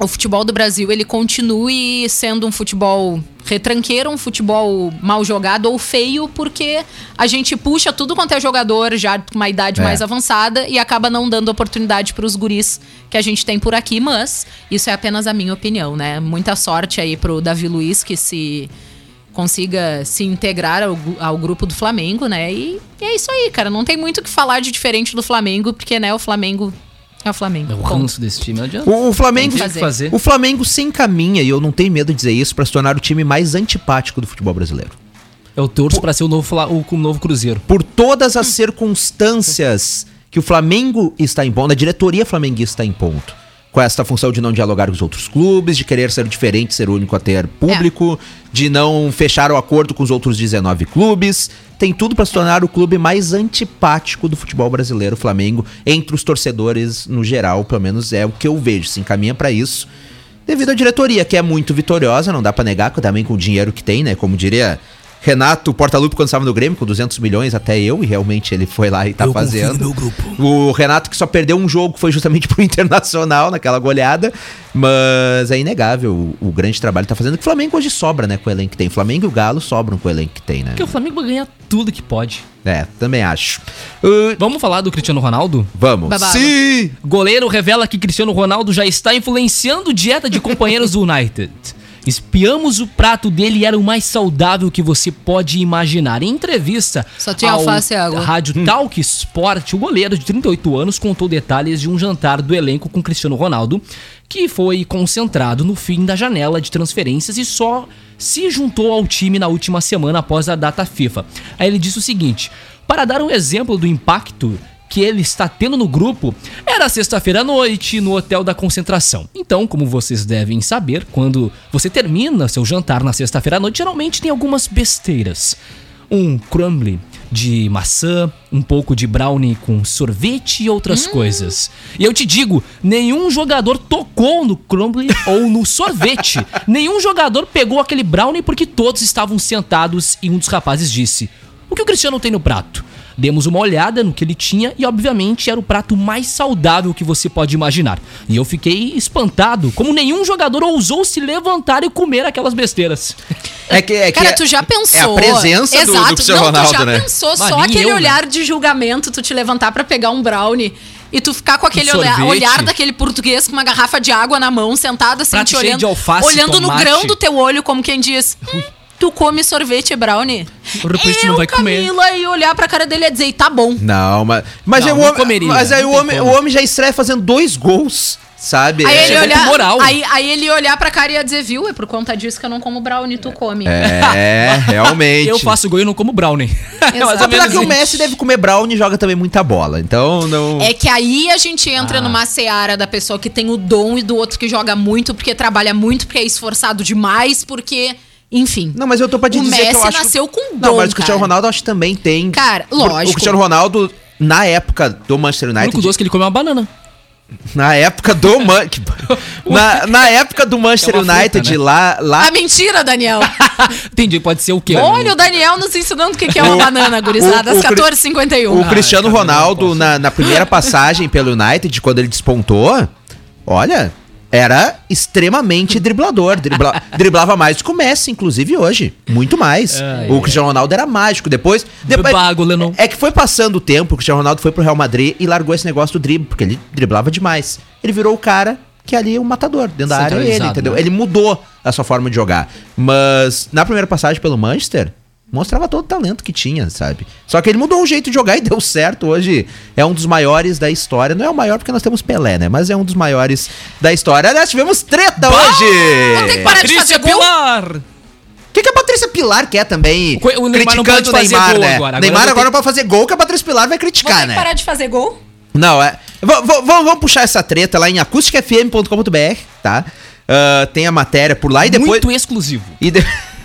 o futebol do Brasil ele continue sendo um futebol retranqueiro, um futebol mal jogado ou feio, porque a gente puxa tudo quanto é jogador já com uma idade É. mais avançada e acaba não dando oportunidade para os guris que a gente tem por aqui, mas isso é apenas a minha opinião, né? Muita sorte aí pro Davi Luiz que se consiga se integrar ao, ao grupo do Flamengo, né? E, e é isso aí, cara. Não tem muito o que falar de diferente do Flamengo, porque, né, o Flamengo é o Flamengo. É o Ponto. ranço desse time, não adianta. O, o Flamengo, Tem que fazer. o Flamengo se encaminha, e eu não tenho medo de dizer isso, pra se tornar o time mais antipático do futebol brasileiro. Eu torço pra ser o novo, o, o novo Cruzeiro. Por todas as circunstâncias que o Flamengo está em ponto, a diretoria flamenguista está em ponto. Com essa função de não dialogar com os outros clubes, de querer ser diferente, ser o único a ter público, de não fechar o acordo com os outros 19 clubes. Tem tudo para se tornar o clube mais antipático do futebol brasileiro, o Flamengo, entre os torcedores no geral, pelo menos é o que eu vejo. Se encaminha para isso. Devido à diretoria, que é muito vitoriosa, não dá pra negar, também com o dinheiro que tem, né? Como diria Renato Portaluppi quando estava no Grêmio, com 200 milhões até eu, e realmente ele foi lá e tá fazendo. O Renato que só perdeu um jogo, que foi justamente pro Internacional, naquela goleada, mas é inegável o, o grande trabalho que tá fazendo, que o Flamengo hoje sobra, né, com o elenco que tem. Flamengo e o Galo sobram com o elenco que tem, né? Porque o Flamengo vai ganhar tudo que pode. É, também acho. Uh, Vamos falar do Cristiano Ronaldo? vamos. Babado. Sim! Goleiro revela que Cristiano Ronaldo já está influenciando dieta de companheiros do United. Espiamos o prato dele e era o mais saudável que você pode imaginar. Em entrevista Só tinha ao alface e água. Rádio Talk Sport, o goleiro de 38 anos contou detalhes de um jantar do elenco com Cristiano Ronaldo, que foi concentrado no fim da janela de transferências e só se juntou ao time na última semana após a data FIFA. Aí ele disse o seguinte: para dar um exemplo do impacto que ele está tendo no grupo era sexta-feira à noite, no Hotel da Concentração. Então, como vocês devem saber, quando você termina seu jantar na sexta-feira à noite, geralmente tem algumas besteiras. Um crumble de maçã, um pouco de brownie com sorvete e outras coisas. E eu te digo, nenhum jogador tocou no crumble ou no sorvete. nenhum jogador pegou aquele brownie porque todos estavam sentados e um dos rapazes disse: "O que o Cristiano tem no prato?" Demos uma olhada no que ele tinha e, obviamente, era o prato mais saudável que você pode imaginar. E eu fiquei espantado, como nenhum jogador ousou se levantar e comer aquelas besteiras. É que, é que Cara, é- tu já pensou. É a presença do, Exato. do Cristiano Não, Ronaldo, tu já né? pensou Mas só aquele eu, né? olhar de julgamento, tu te levantar pra pegar um brownie e tu ficar com aquele olhar, olhar daquele português com uma garrafa de água na mão, sentado assim, Prato te cheio olhando, de alface, olhando no tomate. grão do teu olho, como quem diz. "Hum, Tu come sorvete e brownie? Tu eu, não vai comer. Camila, e olhar pra cara dele e dizer, tá bom. Não, mas. Mas, Não, aí o homem, comeria, mas aí não o homem, o homem já estreia fazendo dois gols, sabe? Aí É- ele, olhar, moral. aí, aí ele ia olhar pra cara e ia dizer, viu? É por conta disso que eu não como brownie, tu come. É, realmente. Eu faço gol e não como brownie. É Apesar que o. Messi deve comer brownie e joga também muita bola. Então não. É que aí a gente entra Ah. numa seara da pessoa que tem o dom e do outro que joga muito, porque trabalha muito, porque é esforçado demais, porque. Enfim. Não, mas eu tô pra te o dizer Messi que eu acho. nasceu com Não, dom. mas o Cristiano cara. Ronaldo acho que também tem. Cara, lógico. O Cristiano Ronaldo, na época do Manchester O único United. doce que ele come é uma banana. Na época do Man... na, na época do Manchester É uma fruta, United, né? lá, lá Ah, mentira, Daniel. Entendi, pode ser o quê? Olha o Daniel nos ensinando o que que é uma banana, gurizada, o às Cri- 14h51. O Cristiano eu não Ronaldo, na, na primeira passagem pelo United, quando ele despontou, olha, era extremamente driblador. Dribla- driblava mais que o Messi, inclusive hoje. Muito mais. Ai, o Cristiano Ronaldo era mágico. Depois. depois Bago, Lennon. é que foi passando o tempo, o Cristiano Ronaldo foi pro Real Madrid e largou esse negócio do drible, porque ele driblava demais. Ele virou o cara que ali é um matador. Dentro da área é ele, entendeu? né? Ele mudou a sua forma de jogar. Mas na primeira passagem pelo Manchester, mostrava todo o talento que tinha, sabe? Só que ele mudou o jeito de jogar e deu certo. Hoje é um dos maiores da história. Não é o maior porque nós temos Pelé, né? Mas é um dos maiores da história. Aliás, tivemos treta Vou ter hoje! que parar de Patrícia fazer gol. Pilar! O que, que a Patrícia Pilar quer também? O Neymar não criticando o fazer Neymar, gol né? agora. Neymar agora ter- não pode fazer gol que a Patrícia Pilar vai Vou ter criticar, que né? parar de fazer gol? Não, é. Vamos puxar essa treta lá em acusticfm.com.br, tá? Ah, tem a matéria por lá e depois. Muito exclusivo. E, de-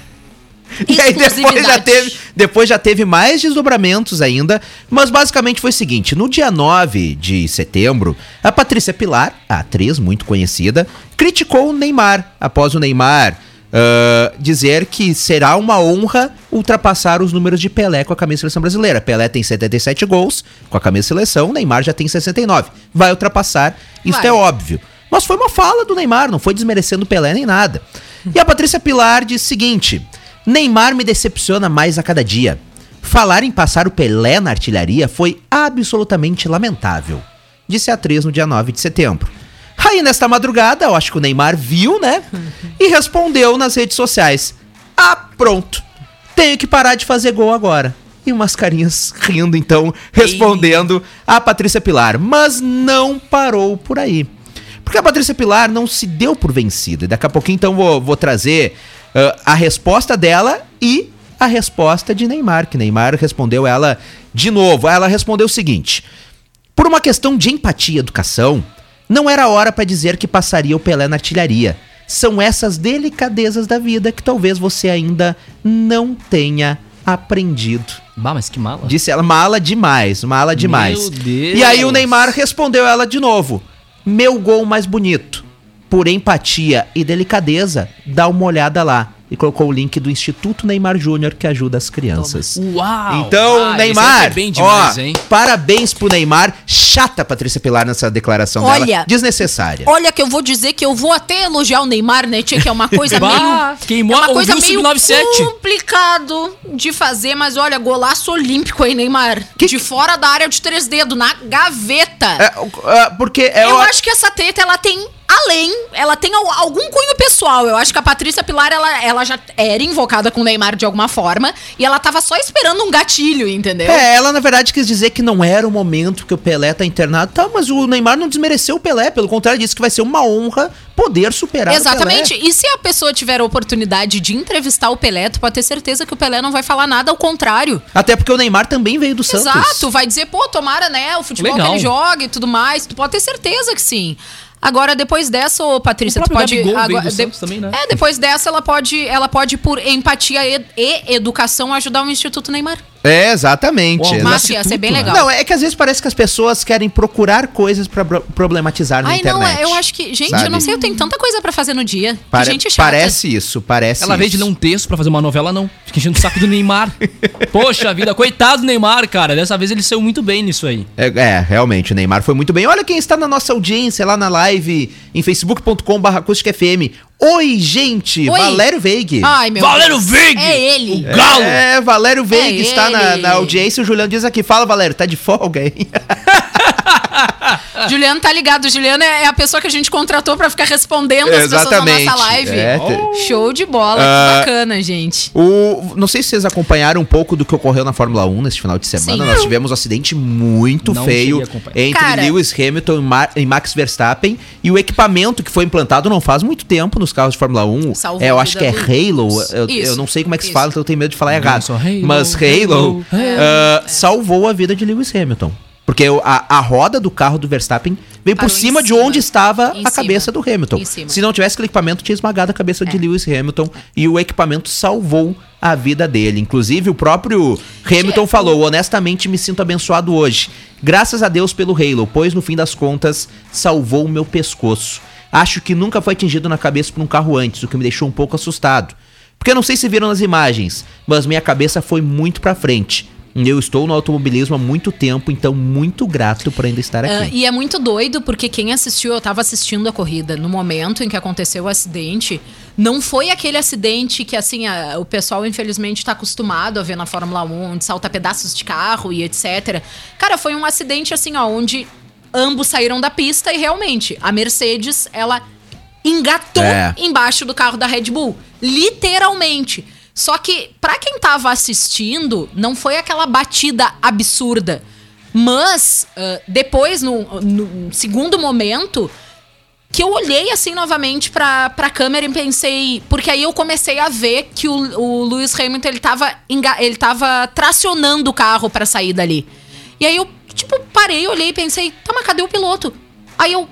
e aí depois já, teve, depois já teve mais desdobramentos ainda. Mas basicamente foi o seguinte: no dia 9 de setembro, a Patrícia Pilar, a atriz muito conhecida, criticou o Neymar após o Neymar. ah, dizer que será uma honra ultrapassar os números de Pelé com a camisa seleção brasileira. Pelé tem 77 gols com a camisa seleção, Neymar já tem 69. Vai ultrapassar, isso é óbvio. Mas foi uma fala do Neymar, não foi desmerecendo o Pelé nem nada. E a Patrícia Pilar diz o seguinte: Neymar me decepciona mais a cada dia. Falar em passar o Pelé na artilharia foi absolutamente lamentável, disse a atriz no dia 9 de setembro. Aí, nesta madrugada, eu acho que o Neymar viu, né? E respondeu nas redes sociais: Ah, pronto. Tenho que parar de fazer gol agora. E umas carinhas rindo, então, respondendo a Patrícia Pilar. Mas não parou por aí. Porque a Patrícia Pilar não se deu por vencida. Daqui a pouquinho, então, vou, vou trazer ah, a resposta dela e a resposta de Neymar, que Neymar respondeu ela de novo. Ela respondeu o seguinte: Por uma questão de empatia e educação, não era hora pra dizer que passaria o Pelé na artilharia. São essas delicadezas da vida que talvez você ainda não tenha aprendido. Bah, mas que mala. Disse ela, mala demais, mala demais. Meu Deus. E aí o Neymar respondeu ela de novo: Meu gol mais bonito. Por empatia e delicadeza, dá uma olhada lá. E colocou o link do Instituto Neymar Júnior que ajuda as crianças. Uau! Então, Ah, aí Neymar, bem demais, ó, hein? parabéns pro Neymar. Chata a Patrícia Pilar nessa declaração Olha, dela. Desnecessária. Olha que eu vou dizer que eu vou até elogiar o Neymar, né, tia? Que é uma coisa Bah, meio... queimou- é uma coisa meio Sub-97. complicado de fazer, mas olha, golaço olímpico aí, Neymar. Que- De fora da área de três dedos, na gaveta. É, é, porque é eu o- acho que essa treta, ela tem além, ela tem al- algum cunho pessoal. Eu acho que a Patrícia Pilar, ela, ela ela já era invocada com o Neymar de alguma forma e ela tava só esperando um gatilho, entendeu? É, ela na verdade quis dizer que não era o momento que o Pelé tá internado, tá, mas o Neymar não desmereceu o Pelé, pelo contrário, disse que vai ser uma honra poder superar Exatamente. o Pelé. E se a pessoa tiver a oportunidade de entrevistar o Pelé, tu pode ter certeza que o Pelé não vai falar nada ao contrário. Até porque o Neymar também veio do Santos. Exato, vai dizer, pô, tomara, né, o futebol Legal. que ele joga e tudo mais. Tu pode ter certeza que sim. Agora, depois dessa, ô Patrícia, tu pode. Gabigol agora- Santos também, né? É, depois dessa, ela pode, ela pode, por empatia e, e educação, ajudar o Instituto Neymar. É, exatamente. Uau, Exa- Mas ia ser bem né? legal. Não, é que às vezes parece que as pessoas querem procurar coisas pra pro- problematizar na Ai, não, internet. é, eu acho que. Gente, sabe? eu não sei, eu tenho tanta coisa pra fazer no dia. Que Pare- gente chata. Parece isso, parece Ela veio de ler um texto pra fazer uma novela, não. Fica enchendo o saco do Neymar. Poxa vida, coitado do Neymar, cara. Dessa vez ele saiu muito bem nisso aí. É, é, realmente, o Neymar foi muito bem. Olha quem está na nossa audiência lá na live em facebook.com.br acústicafm. Oi, gente! Oi. Valério Veig. Ai, meu Valério Deus. Veig! É ele. O Galo! É, Valério Veig É está na, na audiência. O Juliano diz aqui: fala, Valério, tá de folga aí? Juliano tá ligado. Juliano é a pessoa que a gente contratou pra ficar respondendo as pessoas na nossa live. É, Show de bola, que bacana, gente. O, não sei se vocês acompanharam um pouco do que ocorreu na Fórmula 1 neste final de semana. Sim. Nós tivemos um acidente muito Não feio entre Cara- Lewis Hamilton e, Ma- e Max Verstappen. E o equipamento que foi implantado não faz muito tempo nos carros de Fórmula 1. Salvou é, eu acho que é Halo. Eu, Isso, eu não sei como é que se fala, então eu tenho medo de falar errado. Halo, Mas Halo, Halo, ah, salvou a vida de Lewis Hamilton. Porque a, a roda do carro do Verstappen veio por Parou em cima de cima. onde estava Em a cima. cabeça do Hamilton. Cima. Se não tivesse aquele equipamento, tinha esmagado a cabeça de É. Lewis Hamilton e o equipamento salvou a vida dele. Inclusive, o próprio Hamilton Tipo- falou: honestamente, me sinto abençoado hoje. Graças a Deus pelo Halo, pois no fim das contas, salvou o meu pescoço. Acho que nunca foi atingido na cabeça por um carro antes, o que me deixou um pouco assustado. Porque não sei se viram nas imagens, mas minha cabeça foi muito pra frente. Eu estou no automobilismo há muito tempo, então muito grato por ainda estar aqui. e é muito doido porque quem assistiu, eu tava assistindo a corrida no momento em que aconteceu o acidente. Não foi aquele acidente que, assim, a- o pessoal infelizmente tá acostumado a ver na Fórmula 1, onde salta pedaços de carro e etc. Cara, foi um acidente, assim, ó, onde ambos saíram da pista e realmente a Mercedes, ela engatou É. embaixo do carro da Red Bull. Literalmente. Só que, pra quem tava assistindo, não foi aquela batida absurda. Mas, ah, depois, no, no segundo momento, que eu olhei assim novamente pra, pra câmera e pensei. Porque aí eu comecei a ver que o, o Lewis Hamilton ele tava, ele tava tracionando o carro pra sair dali. E aí eu, tipo, parei, olhei e pensei, tá, mas cadê o piloto? Aí eu.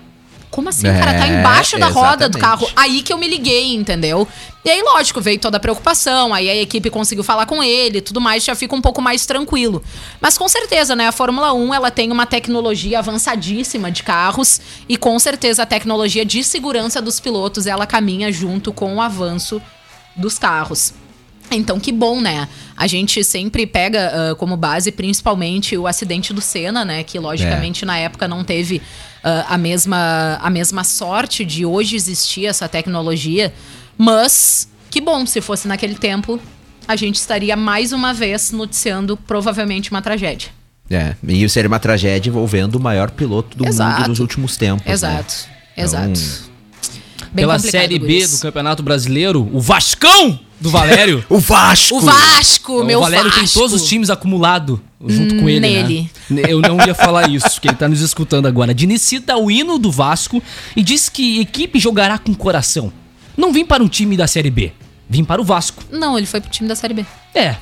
Como assim, cara? Tá É, embaixo da roda do exatamente. carro. Aí que eu me liguei, entendeu? E aí, lógico, veio toda a preocupação, aí a equipe conseguiu falar com ele e tudo mais, já fica um pouco mais tranquilo. Mas com certeza, né, a Fórmula 1, ela tem uma tecnologia avançadíssima de carros e com certeza a tecnologia de segurança dos pilotos, ela caminha junto com o avanço dos carros. Então, que bom, né? A gente sempre pega ah, como base, principalmente, o acidente do Senna, né? Que, logicamente, na época não teve ah, a, mesma, a mesma sorte de hoje existir essa tecnologia. Mas, que bom, se fosse naquele tempo, a gente estaria mais uma vez noticiando provavelmente uma tragédia. É, e seria uma tragédia envolvendo o maior piloto do Exato. mundo dos últimos tempos. né? Exato, exato. Bem Pela Série B guris. do Campeonato Brasileiro, o Vascão do Valério. O Vasco! O Vasco, meu o Valério tem Vasco. todos os times acumulados junto com ele. Nele. Né? Eu não ia falar isso, que ele tá nos escutando agora. Diniz cita o hino do Vasco e diz que equipe jogará com coração. Não vim para um time da Série B, vim para o Vasco. Não, ele foi pro time da Série B. É.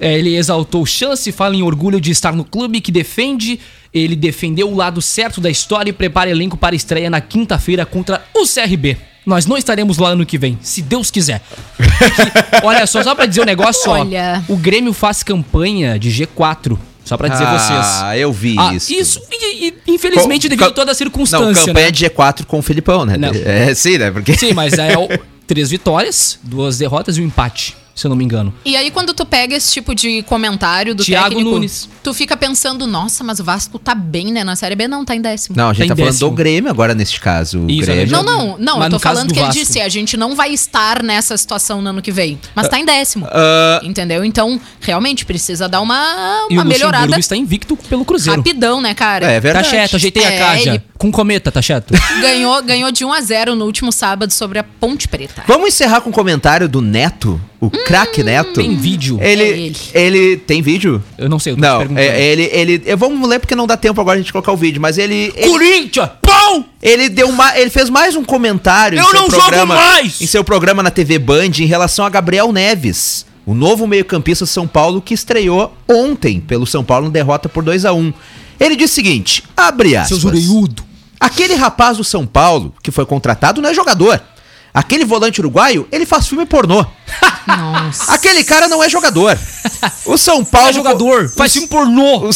É, ele exaltou chance, fala em orgulho de estar no clube que defende. Ele defendeu o lado certo da história e prepara elenco para a estreia na quinta-feira contra o CRB. Nós não estaremos lá ano que vem, se Deus quiser. Que- olha só, só pra dizer um negócio, Olha. ó. O Grêmio faz campanha de G4. Só pra dizer vocês. Ah, eu vi Ah, isso. isso, e, e, infelizmente, devido a toda a circunstância, Não, campanha né? de G4 com o Filipão, né? Não. É, sim, né? Porque... Sim, mas é o- três vitórias, duas derrotas e um empate, se eu não me engano. E aí, quando tu pega esse tipo de comentário do Thiago técnico, Nunes. tu fica pensando, nossa, mas o Vasco tá bem, né? Na Série B não, tá em décimo. Não, a gente Tá tá falando décimo. do Grêmio agora nesse caso. O Isso, Grêmio. Não, não, não, Mas eu tô falando do que ele Vasco. disse, a gente não vai estar nessa situação no ano que vem, mas tá em décimo. Ah, Entendeu? Então, realmente precisa dar uma, E uma o melhorada Luxemburgo está invicto pelo Cruzeiro. rapidão, né, cara? é verdade. Tá certo, ajeitei É, a caixa. ele- com cometa, tá certo? Ganhou, ganhou de 1 a 0 no último sábado sobre a Ponte Preta. Vamos encerrar com um comentário do Neto, o craque Neto. Tem vídeo. Ele, É ele. ele tem vídeo? Eu não sei, eu tô te Não, perguntando. é, ele, ele, eu vamos ler porque não dá tempo agora a gente colocar o vídeo, mas ele, ele, Corinthians! Pão! ele deu uma, ele fez mais um comentário Eu não jogo mais! em seu programa na TV Band em relação a Gabriel Neves, o novo meio-campista de São Paulo que estreou ontem pelo São Paulo na derrota por 2 a 1. Ele disse o seguinte: abre aspas. Seus orelhudo. Aquele rapaz do São Paulo que foi contratado não é jogador. Aquele volante uruguaio, ele faz filme pornô. Nossa. Aquele cara não é jogador. O São Paulo É jogador, faz filme pornô.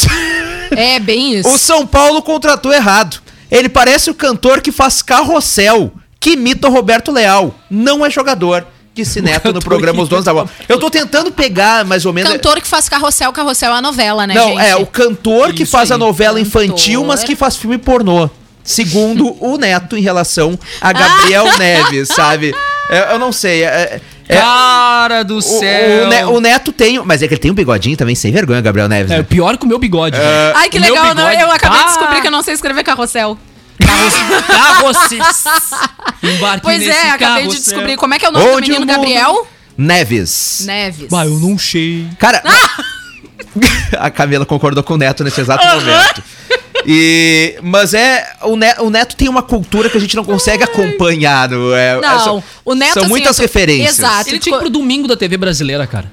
É bem isso. O São Paulo contratou errado. Ele parece o cantor que faz carrossel, que imita o Roberto Leal. Não é jogador. Disse Neto no programa que Os Donos da Bola. Eu tô tentando pegar mais ou menos. Cantor que faz carrossel, carrossel é a novela, né, Não, gente? é o cantor que Isso faz a aí. novela infantil, Cantor. mas que faz filme pornô. Segundo o Neto em relação a Gabriel Neves, sabe? É, eu não sei. é- é- Cara do o, céu. o Ne- o Neto tem. Mas é que ele tem um bigodinho também, sem vergonha, Gabriel Neves. É né? pior que o meu bigode. velho. Ai, que legal, não, bigode- eu acabei Ah! de descobrir que eu não sei escrever carrossel. Carroceis. Embarque Pois nesse é, acabei de carrossel. descobrir. Como é que é o nome do Onde menino o mundo- Gabriel? Neves. Neves. Bah, eu não sei. Cara. a Camila concordou com o Neto nesse exato momento. E, mas é. O Neto, o Neto tem uma cultura que a gente não consegue acompanhar. No, é, Não, é, são, o Neto, São assim, muitas tô- referências. Exato. Ele tinha que ir pro domingo da TV brasileira, cara.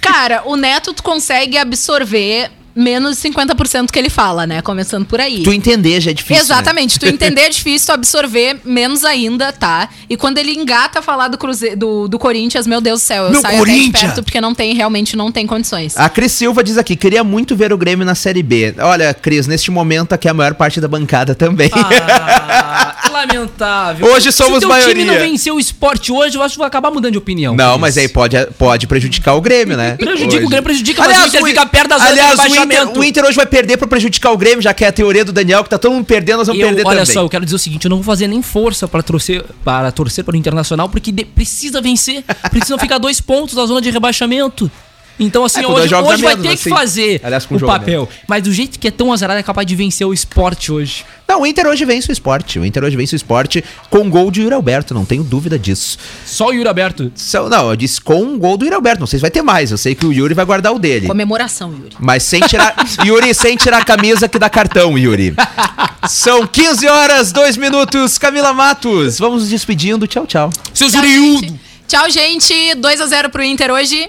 Cara, o Neto tu consegue absorver menos 50% que ele fala, né? Começando por aí. Tu entender já é difícil. né? Exatamente, tu entender é difícil, tu absorver menos ainda, tá? E quando ele engata a falar do, Cruze... do, do Corinthians, meu Deus do céu, eu Meu saio até perto porque não tem, realmente não tem condições. A Cris Silva diz aqui: queria muito ver o Grêmio na Série B. Olha, Cris, neste momento aqui é a maior parte da bancada também. Ah, lamentável. Hoje somos Se maioria. time não venceu o esporte hoje, eu acho que vai acabar mudando de opinião. Não, Cris. mas aí pode, pode prejudicar o Grêmio, né? Prejudica Hoje. o Grêmio, prejudica, mas o Inter o- fica perto da zona de aliás, o Inter, o Inter hoje vai perder pra prejudicar o Grêmio, já que é a teoria do Daniel, que tá todo mundo perdendo, nós vamos Eu, perder olha também. só, eu quero dizer o seguinte, eu não vou fazer nem força para torcer para torcer para o Internacional, porque de- precisa vencer, precisa ficar dois pontos da zona de rebaixamento. Então, assim, É, hoje, hoje vai menos, ter assim. que fazer Aliás, com o jogo a papel. Mas do jeito que é tão azarado, é capaz de vencer o esporte hoje. Não, o Inter hoje vence o esporte. O Inter hoje vence o esporte com gol de Yuri Alberto, não tenho dúvida disso. Só o Yuri Aberto. São- não, eu disse com um gol do Yuri Alberto. Não sei se vai ter mais. Eu sei que o Yuri vai guardar o dele. Comemoração, Yuri. Mas sem tirar. Yuri, sem tirar a camisa que dá cartão, Yuri. São 15 horas, 2 minutos. Camila Matos, vamos nos despedindo. Tchau, tchau. Seus Tchau, Uriudo! gente. Tchau, gente. 2 a 0 pro Inter hoje.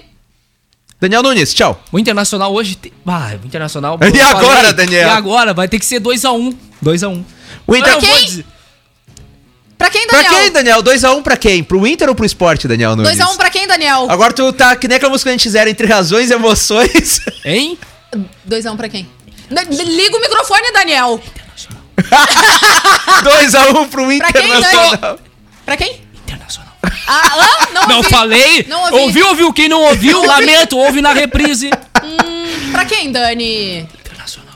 Daniel Nunes, tchau. O Internacional hoje. Tem... Ah, o Internacional. E agora, Daniel? E agora? Vai ter que ser 2x1. 2x1. O Inter. Vou quem? dizer- Pra quem, Pra Daniel? quem, Daniel? 2x1 pra quem? Pro Inter ou pro esporte, Daniel Nunes? 2 a 1 pra quem, Daniel? Agora tu tá que nem aquela música que a gente fizeram entre razões e emoções. Hein? 2 a 1 pra quem? Liga o microfone, Daniel. 2x1 pro Pra quem, Internacional. Dani? Pra quem? Ah, hã? não, Não ouvi. falei? Não ouvi. Ouviu, ouviu? Quem não ouviu, lamento, ouve na reprise. Pra quem, Dani? Internacional.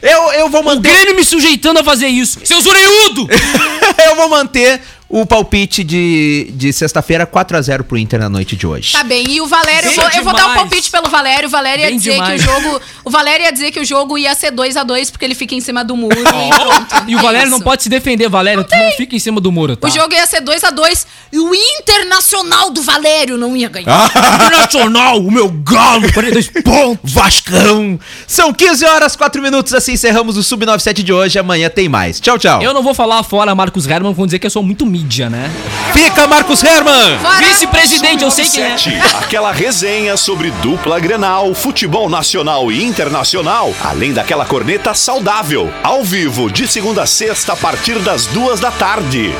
Eu, eu vou O manter. Grêmio me sujeitando a fazer isso. Seus orelhudo! eu vou manter o palpite de, de sexta-feira 4x0 pro Inter na noite de hoje. Tá bem, e o Valério, eu vou, eu vou dar um palpite pelo Valério. O Valério ia Bem dizer demais. que o jogo. O Valério ia dizer que o jogo ia ser 2 a 2 porque ele fica em cima do muro e. E o É Valério não isso. pode se defender, Valério. tu não fica em cima do muro, tá? O jogo ia ser 2 a 2 e o Internacional do Valério não ia ganhar. Ah, Internacional, o meu galo, 42 pontos. Vascão! São 15 horas, 4 minutos, assim encerramos o Sub-97 de hoje. Amanhã tem mais. Tchau, tchau. Eu não vou falar fora Marcos Herman, vão dizer que eu sou muito mídia, né? Fica, Marcos Herman! Vice-presidente, eu sei quem é. 97, Aquela resenha sobre dupla Grenal, futebol nacional e internacional, além daquela corneta saudável. Ao vivo, de segunda a sexta, a partir das duas da tarde.